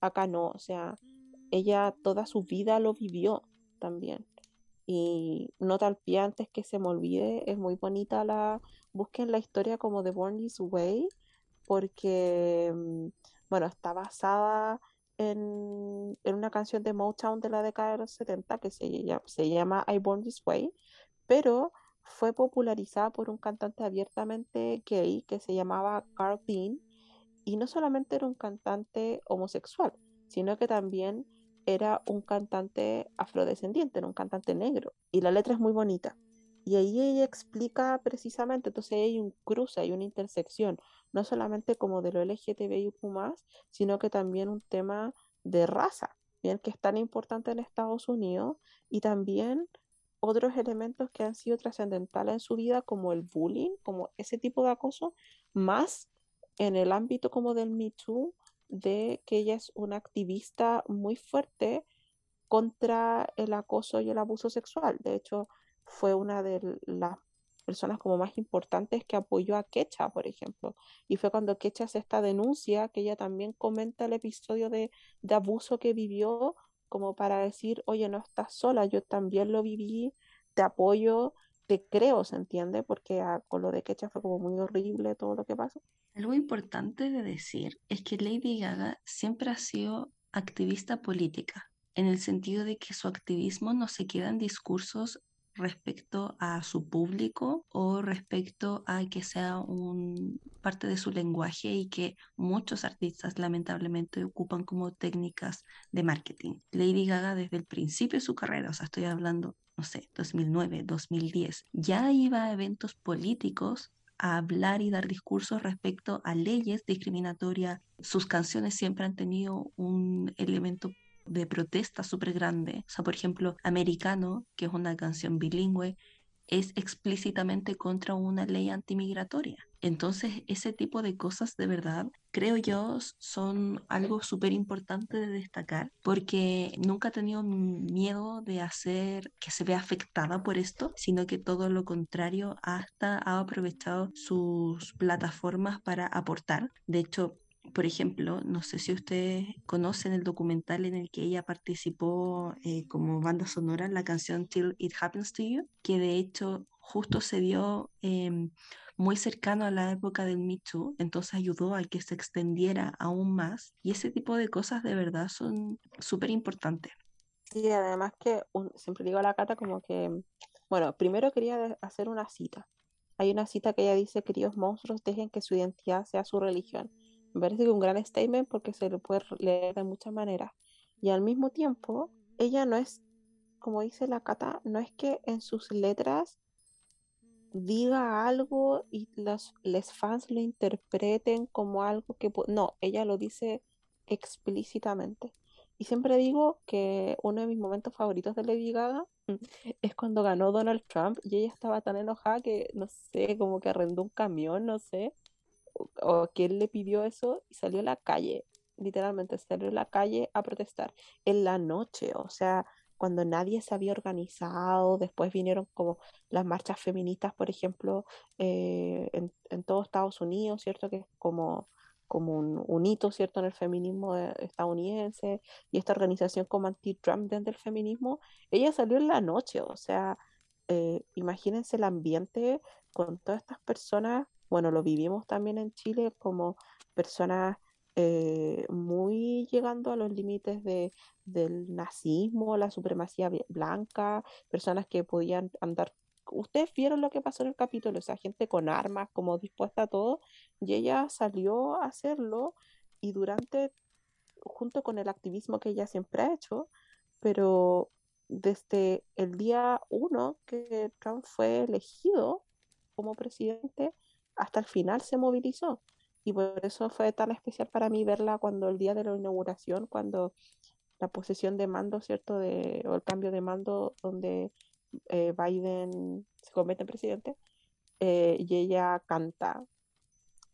S1: Acá no, o sea, ella toda su vida lo vivió también. Y no tal pie antes que se me olvide, es muy bonita la, busquen la historia como de Born This Way, porque, mm, bueno, está basada en, una canción de Motown de la década de los 70 que se, se llama I Born This Way, pero fue popularizada por un cantante abiertamente gay que se llamaba Carl Dean, y no solamente era un cantante homosexual, sino que también era un cantante afrodescendiente, era un cantante negro, y la letra es muy bonita. Y ahí ella explica precisamente, entonces hay un cruce, hay una intersección, no solamente como de lo LGTBIQ, sino que también un tema de raza, bien que es tan importante en Estados Unidos, y también otros elementos que han sido trascendentales en su vida, como el bullying, como ese tipo de acoso, más en el ámbito como del Me Too, de que ella es una activista muy fuerte contra el acoso y el abuso sexual. De hecho, fue una de las personas como más importantes que apoyó a Kecha, por ejemplo. Y fue cuando Kecha hace esta denuncia, que ella también comenta el episodio de, de abuso que vivió, como para decir, oye, no estás sola, yo también lo viví, te apoyo, te creo, ¿se entiende? Porque a, con lo de Kecha fue como muy horrible todo lo que pasó.
S2: Algo importante de decir es que Lady Gaga siempre ha sido activista política, en el sentido de que su activismo no se queda en discursos respecto a su público o respecto a que sea un parte de su lenguaje y que muchos artistas lamentablemente ocupan como técnicas de marketing. Lady Gaga desde el principio de su carrera, o sea, estoy hablando, no sé, 2009, 2010, ya iba a eventos políticos a hablar y dar discursos respecto a leyes discriminatorias. Sus canciones siempre han tenido un elemento de protesta súper grande. O sea, por ejemplo, Americano, que es una canción bilingüe, es explícitamente contra una ley antimigratoria. Entonces, ese tipo de cosas de verdad, creo yo, son algo súper importante de destacar, porque nunca ha tenido miedo de hacer que se vea afectada por esto, sino que todo lo contrario, hasta ha aprovechado sus plataformas para aportar. De hecho, por ejemplo, no sé si ustedes conocen el documental en el que ella participó eh, como banda sonora, la canción Till It Happens to You, que de hecho justo se dio em, muy cercano a la época del Me Too, entonces ayudó a que se extendiera aún más. Y ese tipo de cosas de verdad son súper importantes.
S1: Sí, además que siempre digo a la Cata como que, bueno, primero quería hacer una cita. Hay una cita que ella dice, queridos monstruos, dejen que su identidad sea su religión. Me parece que un gran statement porque se lo puede leer de muchas maneras. Y al mismo tiempo, ella no es, como dice la Cata, no es que en sus letras diga algo y los fans lo interpreten como algo que... No, ella lo dice explícitamente. Y siempre digo que uno de mis momentos favoritos de Lady Gaga es cuando ganó Donald Trump y ella estaba tan enojada que, no sé, como que arrendó un camión, no sé, o que él le pidió eso y salió a la calle, literalmente salió a la calle a protestar en la noche, o sea, cuando nadie se había organizado, después vinieron como las marchas feministas, por ejemplo, eh, en, en todo Estados Unidos, ¿cierto? Que es como, como un, hito, ¿cierto?, en el feminismo estadounidense, y esta organización como anti-Trump dentro del feminismo, ella salió en la noche, o sea, eh, imagínense el ambiente con todas estas personas bueno, lo vivimos también en Chile como personas eh, muy llegando a los límites de, del nazismo, la supremacía blanca, personas que podían andar. Ustedes vieron lo que pasó en el capítulo, o sea, gente con armas, como dispuesta a todo, y ella salió a hacerlo y durante, junto con el activismo que ella siempre ha hecho, pero desde el día uno que Trump fue elegido como presidente, hasta el final se movilizó. Y por eso fue tan especial para mí verla cuando el día de la inauguración, cuando la posesión de mando, ¿cierto? O el cambio de mando donde eh, Biden se convierte en presidente eh, y ella canta,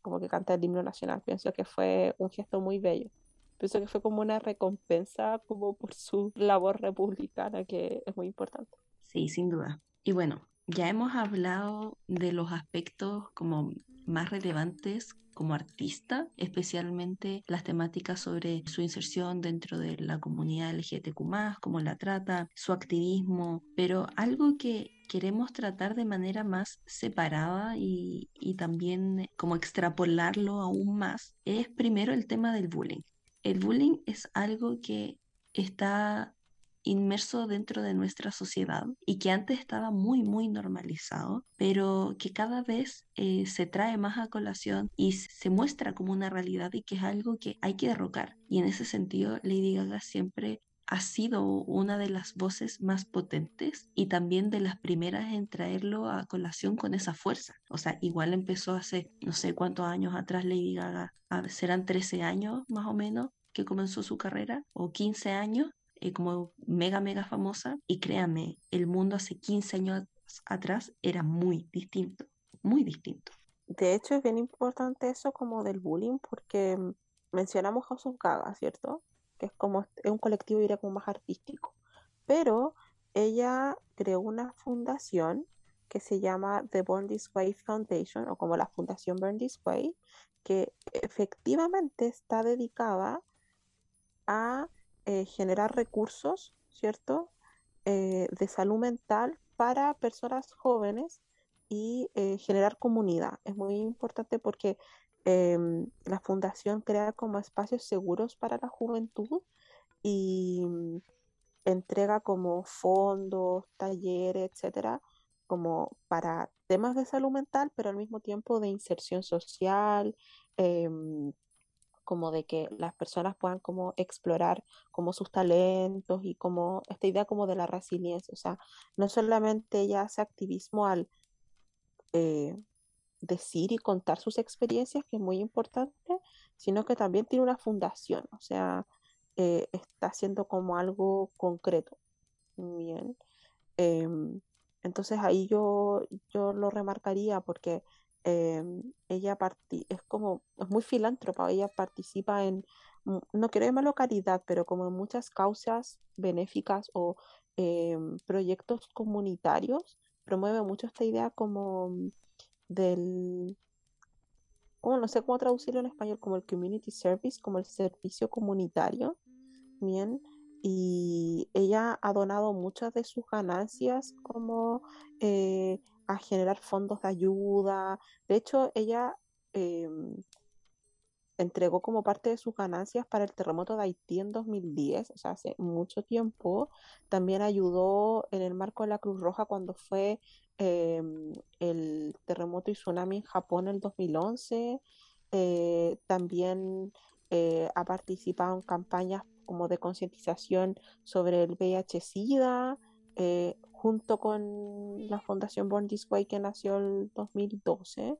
S1: como que canta el himno nacional. Pienso que fue un gesto muy bello. Pienso que fue como una recompensa como por su labor republicana, que es muy importante.
S2: Sí, sin duda. Y bueno, ya hemos hablado de los aspectos como más relevantes como artista, especialmente las temáticas sobre su inserción dentro de la comunidad LGTQ, cómo la trata, su activismo, pero algo que queremos tratar de manera más separada y, y también como extrapolarlo aún más es primero el tema del bullying. El bullying es algo que está inmerso dentro de nuestra sociedad y que antes estaba muy, muy normalizado, pero que cada vez eh, se trae más a colación y se muestra como una realidad y que es algo que hay que derrocar. Y en ese sentido, Lady Gaga siempre ha sido una de las voces más potentes y también de las primeras en traerlo a colación con esa fuerza. O sea, igual empezó hace no sé cuántos años atrás Lady Gaga, serán 13 años más o menos que comenzó su carrera, o 15 años, eh, como mega, mega famosa. Y créanme, el mundo hace 15 años atrás era muy distinto, muy distinto.
S1: De hecho, es bien importante eso como del bullying, porque mm, mencionamos House of Gaga, ¿cierto? Que es como es un colectivo, diría, como más artístico. Pero ella creó una fundación que se llama The Born This Way Foundation, o como la Fundación Burn This Way, que efectivamente está dedicada a eh, generar recursos, ¿cierto? Eh, de salud mental para personas jóvenes y eh, generar comunidad. Es muy importante porque em, la fundación crea como espacios seguros para la juventud y, entrega como fondos, talleres, etcétera, como para temas de salud mental, pero al mismo tiempo de inserción social, em, como de que las personas puedan como explorar como sus talentos y como esta idea como de la resiliencia, o sea, no solamente ella hace activismo al eh, decir y contar sus experiencias, que es muy importante, sino que también tiene una fundación, o sea, eh, está haciendo como algo concreto. Bien. Em, entonces ahí yo, yo lo remarcaría porque em, ella es como, es muy filántropa, ella participa en, no quiero llamarlo caridad, pero como en muchas causas benéficas o em, proyectos comunitarios, promueve mucho esta idea como del, como no sé cómo traducirlo en español, como el community service, como el servicio comunitario, bien, y ella ha donado muchas de sus ganancias como eh, a generar fondos de ayuda. De hecho, ella eh, entregó como parte de sus ganancias para el terremoto de Haití en 2010, o sea, hace mucho tiempo. También ayudó en el marco de la Cruz Roja cuando fue eh, el terremoto y tsunami en Japón en el 2011. Eh, también eh, ha participado en campañas como de concientización sobre el VIH-Sida, eh, junto con la Fundación Born This Way que nació en 2012.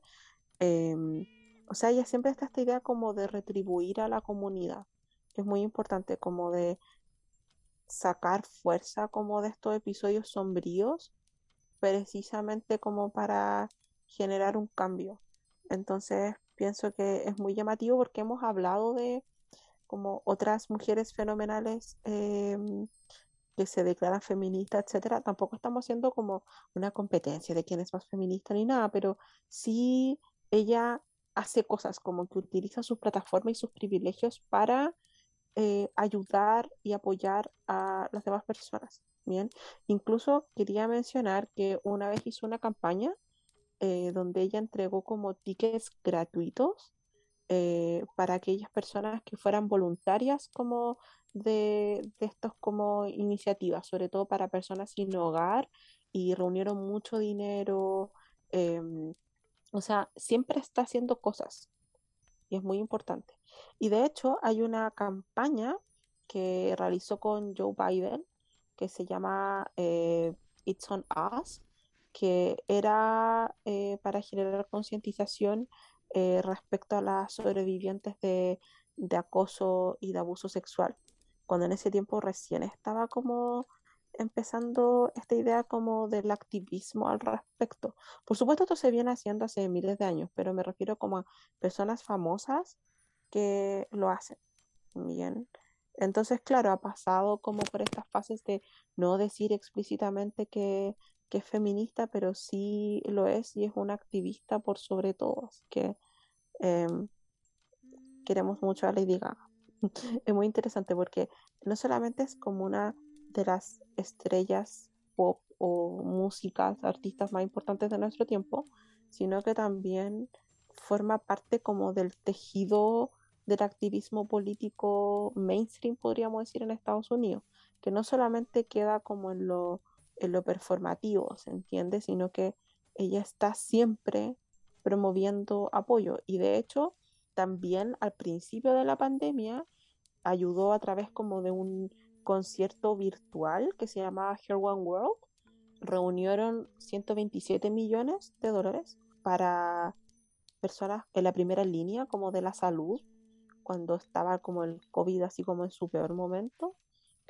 S1: Em, o sea, ella siempre está esta idea como de retribuir a la comunidad, es muy importante, como de sacar fuerza como de estos episodios sombríos, precisamente como para generar un cambio. Entonces, pienso que es muy llamativo porque hemos hablado de como otras mujeres fenomenales em, que se declaran feministas, etcétera, tampoco estamos haciendo como una competencia de quién es más feminista ni nada, pero sí ella hace cosas como que utiliza su plataforma y sus privilegios para eh, ayudar y apoyar a las demás personas. Bien, incluso quería mencionar que una vez hizo una campaña eh, donde ella entregó como tickets gratuitos eh, para aquellas personas que fueran voluntarias como de, de estos como iniciativas, sobre todo para personas sin hogar y reunieron mucho dinero. Em, o sea, siempre está haciendo cosas y es muy importante. Y de hecho hay una campaña que realizó con Joe Biden que se llama eh, It's on Us, que era eh, para generar concientización eh, respecto a las sobrevivientes de, de, acoso y de abuso sexual, cuando en ese tiempo recién estaba como empezando esta idea como del activismo al respecto. Por supuesto, esto se viene haciendo hace miles de años, pero me refiero como a personas famosas que lo hacen. Bien. Entonces, claro, ha pasado como por estas fases de no decir explícitamente que que es feminista, pero sí lo es y es una activista por sobre todo. Así que em, queremos mucho a Lady Gaga. es muy interesante porque no solamente es como una de las estrellas pop o músicas, artistas más importantes de nuestro tiempo, sino que también forma parte como del tejido del activismo político mainstream, podríamos decir, en Estados Unidos, que no solamente queda como en lo en lo performativo, ¿se entiende? Sino que ella está siempre promoviendo apoyo y de hecho también al principio de la pandemia ayudó a través como de un concierto virtual que se llamaba Here One World. Reunieron 127 millones de dólares para personas en la primera línea como de la salud cuando estaba como el COVID así como en su peor momento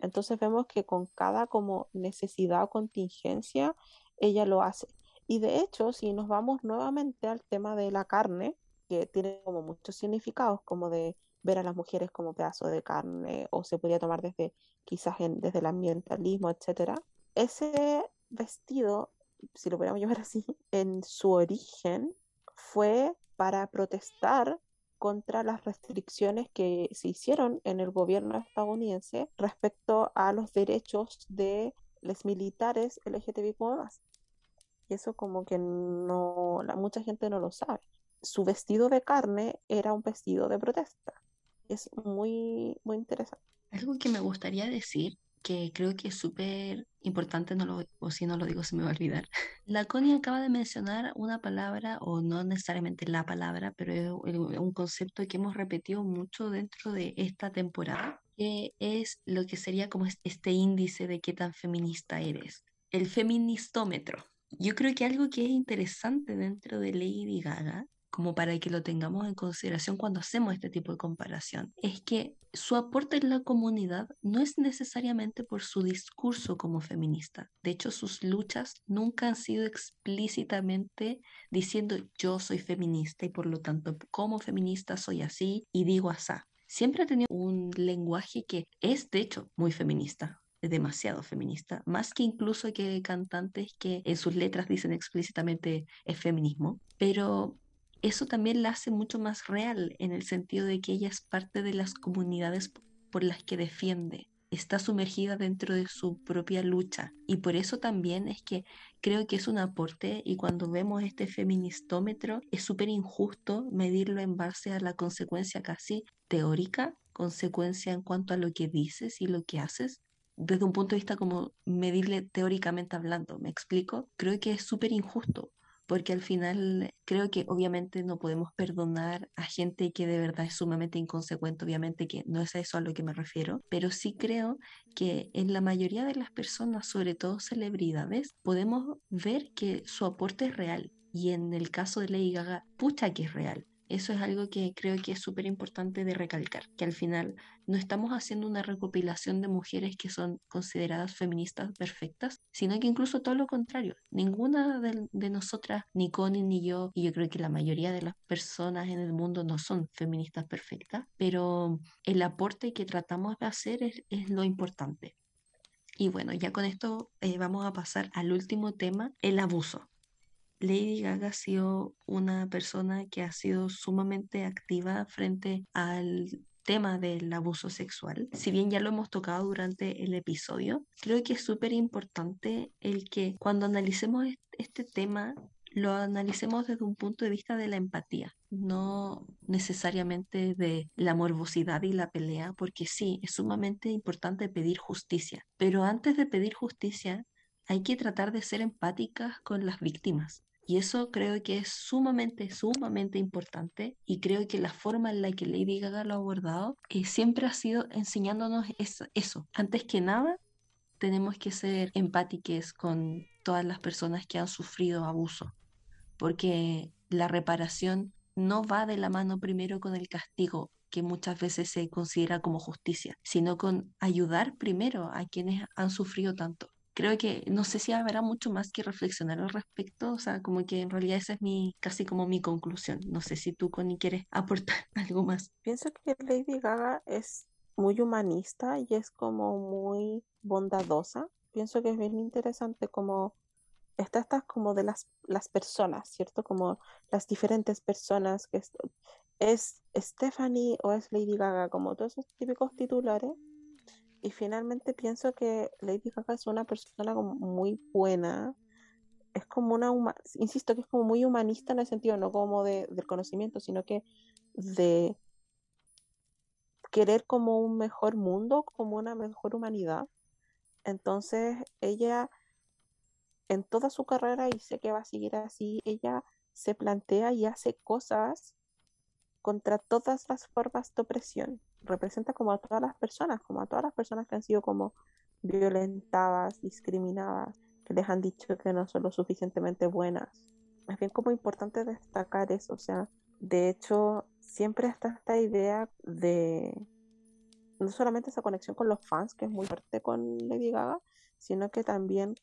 S1: entonces vemos que con cada como necesidad o contingencia, ella lo hace. Y de hecho, si nos vamos nuevamente al tema de la carne, que tiene como muchos significados, como de ver a las mujeres como pedazo de carne, o se podría tomar desde quizás desde el ambientalismo, etcétera. Ese vestido, si lo podemos llamar así, en su origen fue para protestar contra las restricciones que se hicieron en el gobierno estadounidense respecto a los derechos de los militares LGTBIQ Y eso como que no, la, mucha gente no lo sabe. Su vestido de carne era un vestido de protesta. Es muy, muy interesante.
S2: Algo que me gustaría decir que creo que es súper importante, no lo, o si no lo digo se me va a olvidar. La Connie acaba de mencionar una palabra, o no necesariamente la palabra, pero es un concepto que hemos repetido mucho dentro de esta temporada, que es lo que sería como este índice de qué tan feminista eres, el feministómetro. Yo creo que algo que es interesante dentro de Lady Gaga como para que lo tengamos en consideración cuando hacemos este tipo de comparación, es que su aporte en la comunidad no es necesariamente por su discurso como feminista. De hecho, sus luchas nunca han sido explícitamente diciendo yo soy feminista y por lo tanto como feminista soy así y digo así. Siempre ha tenido un lenguaje que es de hecho muy feminista, demasiado feminista, más que incluso que cantantes que en sus letras dicen explícitamente es feminismo, pero eso también la hace mucho más real en el sentido de que ella es parte de las comunidades por las que defiende, está sumergida dentro de su propia lucha y por eso también es que creo que es un aporte y cuando vemos este feministómetro es súper injusto medirlo en base a la consecuencia casi teórica, consecuencia en cuanto a lo que dices y lo que haces, desde un punto de vista como medirle teóricamente hablando, ¿me explico? Creo que es súper injusto porque al final creo que obviamente no podemos perdonar a gente que de verdad es sumamente inconsecuente, obviamente que no es a eso a lo que me refiero, pero sí creo que en la mayoría de las personas, sobre todo celebridades, podemos ver que su aporte es real. Y en el caso de Lady Gaga, pucha que es real. Eso es algo que creo que es súper importante de recalcar, que al final no estamos haciendo una recopilación de mujeres que son consideradas feministas perfectas, sino que incluso todo lo contrario. Ninguna de, nosotras, ni Connie ni yo, y yo creo que la mayoría de las personas en el mundo no son feministas perfectas, pero el aporte que tratamos de hacer es, lo importante. Y bueno, ya con esto eh, vamos a pasar al último tema, el abuso. Lady Gaga ha sido una persona que ha sido sumamente activa frente al tema del abuso sexual. Si bien ya lo hemos tocado durante el episodio, creo que es súper importante el que cuando analicemos este tema lo analicemos desde un punto de vista de la empatía, no necesariamente de la morbosidad y la pelea, porque sí, es sumamente importante pedir justicia, pero antes de pedir justicia hay que tratar de ser empáticas con las víctimas. Y eso creo que es sumamente, sumamente importante y creo que la forma en la que Lady Gaga lo ha abordado eh, siempre ha sido enseñándonos eso, eso. Antes que nada, tenemos que ser empáticos con todas las personas que han sufrido abuso, porque la reparación no va de la mano primero con el castigo que muchas veces se considera como justicia, sino con ayudar primero a quienes han sufrido tanto creo que no sé si habrá mucho más que reflexionar al respecto, o sea, como que en realidad esa es mi, casi como mi conclusión. No sé si tú, Connie, quieres aportar algo más.
S1: Pienso que Lady Gaga es muy humanista y es como muy bondadosa. Pienso que es bien interesante como está estas como de las, las personas, ¿cierto? Como las diferentes personas que es, es Stephanie o es Lady Gaga, como todos esos típicos titulares y finalmente pienso que Lady Gaga es una persona muy buena. Es como una, insisto, que es como muy humanista en el sentido, no como de, del conocimiento, sino que de querer como un mejor mundo, como una mejor humanidad. Entonces, ella, en toda su carrera, y sé que va a seguir así, ella se plantea y hace cosas contra todas las formas de opresión representa como a todas las personas, como a todas las personas que han sido como violentadas, discriminadas, que les han dicho que no son lo suficientemente buenas. Es bien como importante destacar eso, o sea, de hecho, siempre está esta idea de no solamente esa conexión con los fans, que es muy fuerte con Lady Gaga, sino que también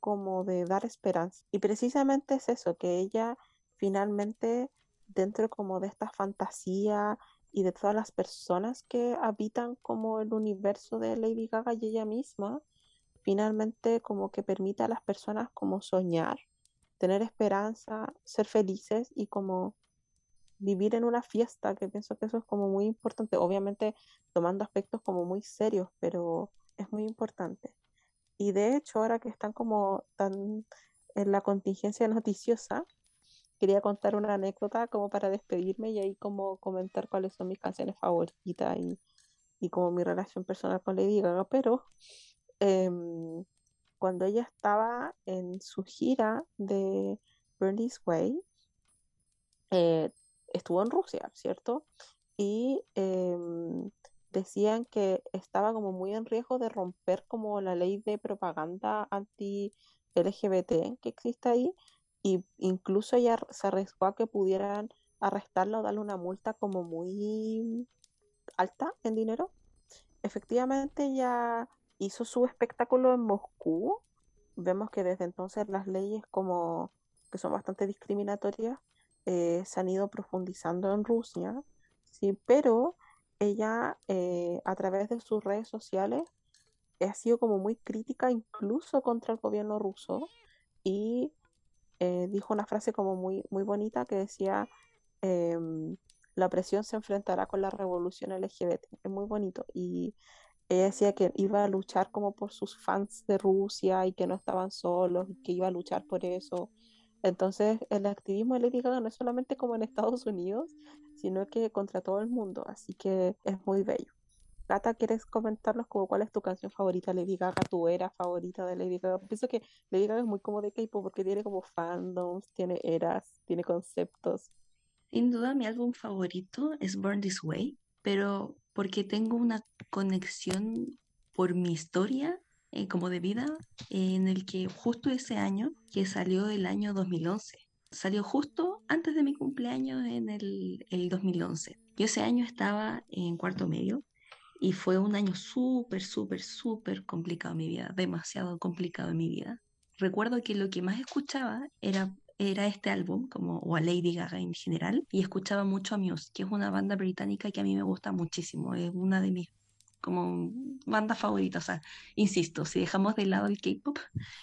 S1: como de dar esperanza. Y precisamente es eso, que ella finalmente, dentro como de esta fantasía y de todas las personas que habitan como el universo de Lady Gaga y ella misma, finalmente como que permite a las personas como soñar, tener esperanza, ser felices y como vivir en una fiesta, que pienso que eso es como muy importante, obviamente tomando aspectos como muy serios, pero es muy importante. Y de hecho, ahora que están como tan en la contingencia noticiosa, quería contar una anécdota como para despedirme y ahí como comentar cuáles son mis canciones favoritas y y como mi relación personal con Lady Gaga, pero em, cuando ella estaba en su gira de Burn Way, eh, estuvo en Rusia, ¿cierto? Y em, decían que estaba como muy en riesgo de romper como la ley de propaganda anti-LGBT que existe ahí, y incluso ella se arriesgó a que pudieran arrestarla o darle una multa como muy alta en dinero. Efectivamente, ella hizo su espectáculo en Moscú. Vemos que desde entonces las leyes como que son bastante discriminatorias eh, se han ido profundizando en Rusia, sí, pero ella eh, a través de sus redes sociales ha sido como muy crítica incluso contra el gobierno ruso y eh, dijo una frase como muy, muy bonita que decía em, la opresión se enfrentará con la revolución LGBT. Es muy bonito. Y ella decía que iba a luchar como por sus fans de Rusia y que no estaban solos, y que iba a luchar por eso. Entonces, el activismo de no es solamente como en Estados Unidos, sino que contra todo el mundo. Así que es muy bello. Gata, ¿quieres comentarnos como cuál es tu canción favorita Lady Gaga, tu era favorita de Lady Gaga? Pienso que Lady Gaga es muy como de K-pop porque tiene como fandoms, tiene eras, tiene conceptos.
S2: Sin duda mi álbum favorito es Burn This Way, pero porque tengo una conexión por mi historia eh, como de vida en el que justo ese año, que salió el año 2011, salió justo antes de mi cumpleaños en el, el 2011. Yo ese año estaba en cuarto medio y fue un año súper, súper, súper complicado en mi vida, demasiado complicado en mi vida. Recuerdo que lo que más escuchaba era era este álbum, como, o a Lady Gaga en general, y escuchaba mucho a Muse, que es una banda británica que a mí me gusta muchísimo, es una de mis como o sea, insisto, si dejamos de lado el K-pop,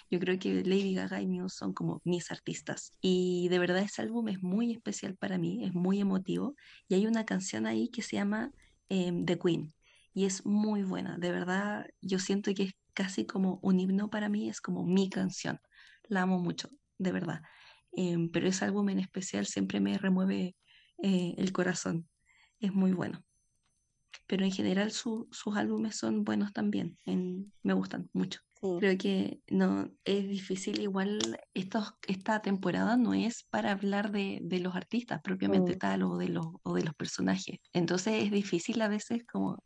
S2: yo creo que Lady Gaga y Muse son como mis artistas, y de verdad ese álbum es muy especial para mí, es muy emotivo, y hay una canción ahí que se llama em, The Queen, y es muy buena, de verdad, yo siento que es casi como un himno para mí, es como mi canción, la amo mucho, de verdad. Em, pero ese álbum en especial siempre me remueve eh, el corazón. Es muy bueno. Pero en general sus álbumes son buenos también. me gustan mucho. Creo que no es difícil. Igual estos, esta temporada no es para hablar de, de los artistas propiamente mm. tal o de, los, o de los personajes. Entonces es difícil a veces como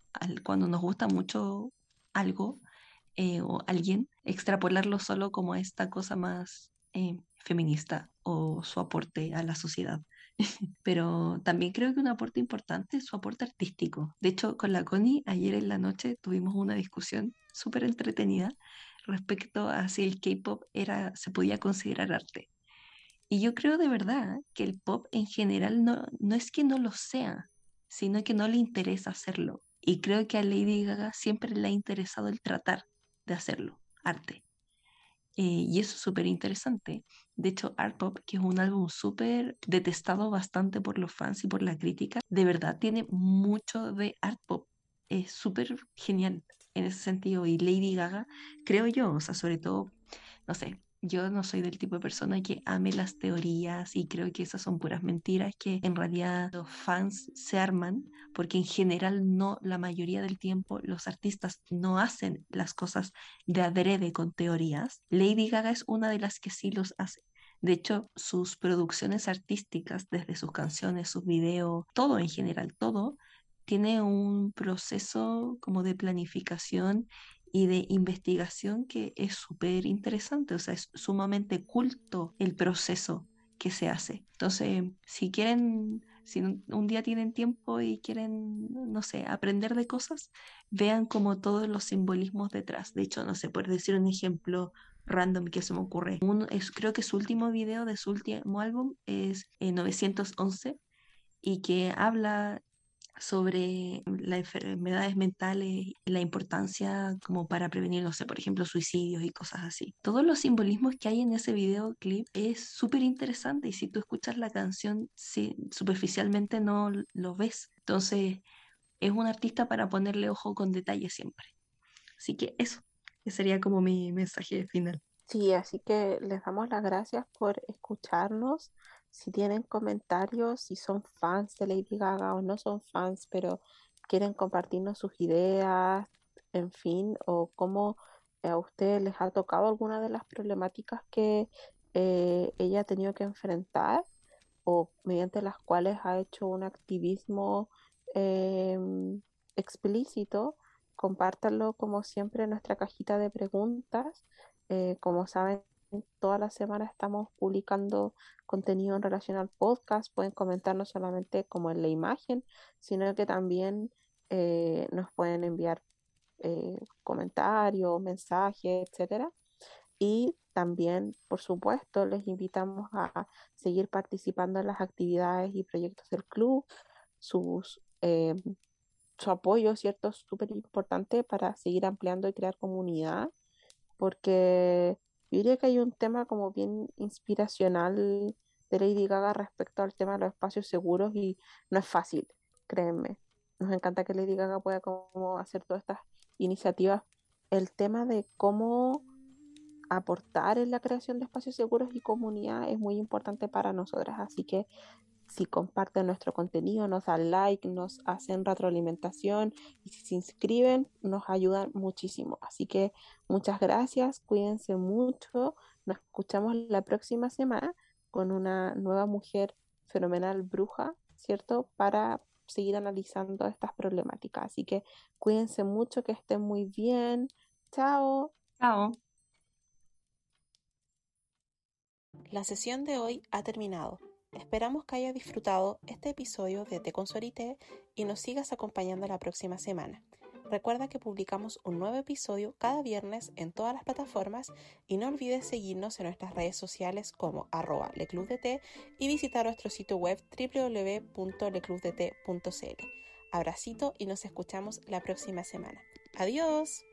S2: cuando nos gusta mucho algo eh, o alguien, extrapolarlo solo como esta cosa más eh, feminista o su aporte a la sociedad. Pero también creo que un aporte importante es su aporte artístico. De hecho, con la Connie ayer en la noche tuvimos una discusión súper entretenida respecto a si el K-pop era, se podía considerar arte. Y yo creo de verdad que el pop en general no, no es que no lo sea, sino que no le interesa hacerlo. Y creo que a Lady Gaga siempre le ha interesado el tratar de hacerlo, arte. Eh, y eso es súper interesante. De hecho, Art Pop, que es un álbum súper detestado bastante por los fans y por la crítica, de verdad tiene mucho de Art Pop. Es súper genial en ese sentido. Y Lady Gaga, creo yo, o sea, sobre todo, no sé, yo no soy del tipo de persona que ame las teorías y creo que esas son puras mentiras que en realidad los fans se arman porque en general no, la mayoría del tiempo los artistas no hacen las cosas de adrede con teorías. Lady Gaga es una de las que sí los hace. De hecho, sus producciones artísticas, desde sus canciones, sus videos, todo en general, todo, tiene un proceso como de planificación y de investigación que es súper interesante, o sea, es sumamente culto el proceso que se hace. Entonces, si quieren, si un día tienen tiempo y quieren, no sé, aprender de cosas, vean como todos los simbolismos detrás. De hecho, no sé, por decir un ejemplo random que se me ocurre. es, creo que su último video de su último álbum es 911 eh, y que habla sobre las enfermedades mentales la importancia como para prevenir, no sé, por ejemplo, suicidios y cosas así. Todos los simbolismos que hay en ese videoclip es súper interesante y si tú escuchas la canción, si, superficialmente no lo ves. Entonces, es un artista para ponerle ojo con detalle siempre. Así que eso, ese sería como mi mensaje final.
S1: Sí, así que les damos las gracias por escucharnos si tienen comentarios, si son fans de Lady Gaga o no son fans, pero quieren compartirnos sus ideas, en fin, o cómo a ustedes les ha tocado alguna de las problemáticas que eh, ella ha tenido que enfrentar o mediante las cuales ha hecho un activismo eh, explícito, compártanlo como siempre en nuestra cajita de preguntas. Eh, como saben, toda la semana estamos publicando contenido en relación al podcast. Pueden comentar no solamente como en la imagen, sino que también eh, nos pueden enviar eh, comentarios, mensajes, etcétera. Y también, por supuesto, les invitamos a seguir participando en las actividades y proyectos del club. Sus, eh, su apoyo, ¿cierto? Es súper importante para seguir ampliando y crear comunidad, porque yo diría que hay un tema como bien inspiracional de Lady Gaga respecto al tema de los espacios seguros y no es fácil, créanme. Nos encanta que Lady Gaga pueda como hacer todas estas iniciativas. El tema de cómo aportar en la creación de espacios seguros y comunidad es muy importante para nosotras. Así que si comparten nuestro contenido, nos dan like, nos hacen retroalimentación y si se inscriben, nos ayudan muchísimo. Así que muchas gracias, cuídense mucho. Nos escuchamos la próxima semana con una nueva mujer fenomenal bruja, ¿cierto? Para seguir analizando estas problemáticas. Así que cuídense mucho, que estén muy bien. Chao.
S2: Chao.
S1: La sesión de hoy ha terminado. Esperamos que hayas disfrutado este episodio de Te Consorité y nos sigas acompañando la próxima semana. Recuerda que publicamos un nuevo episodio cada viernes en todas las plataformas y no olvides seguirnos en nuestras redes sociales como arroba leclubdt y visitar nuestro sitio web www.leclubdt.cl. Abracito y nos escuchamos la próxima semana. Adiós.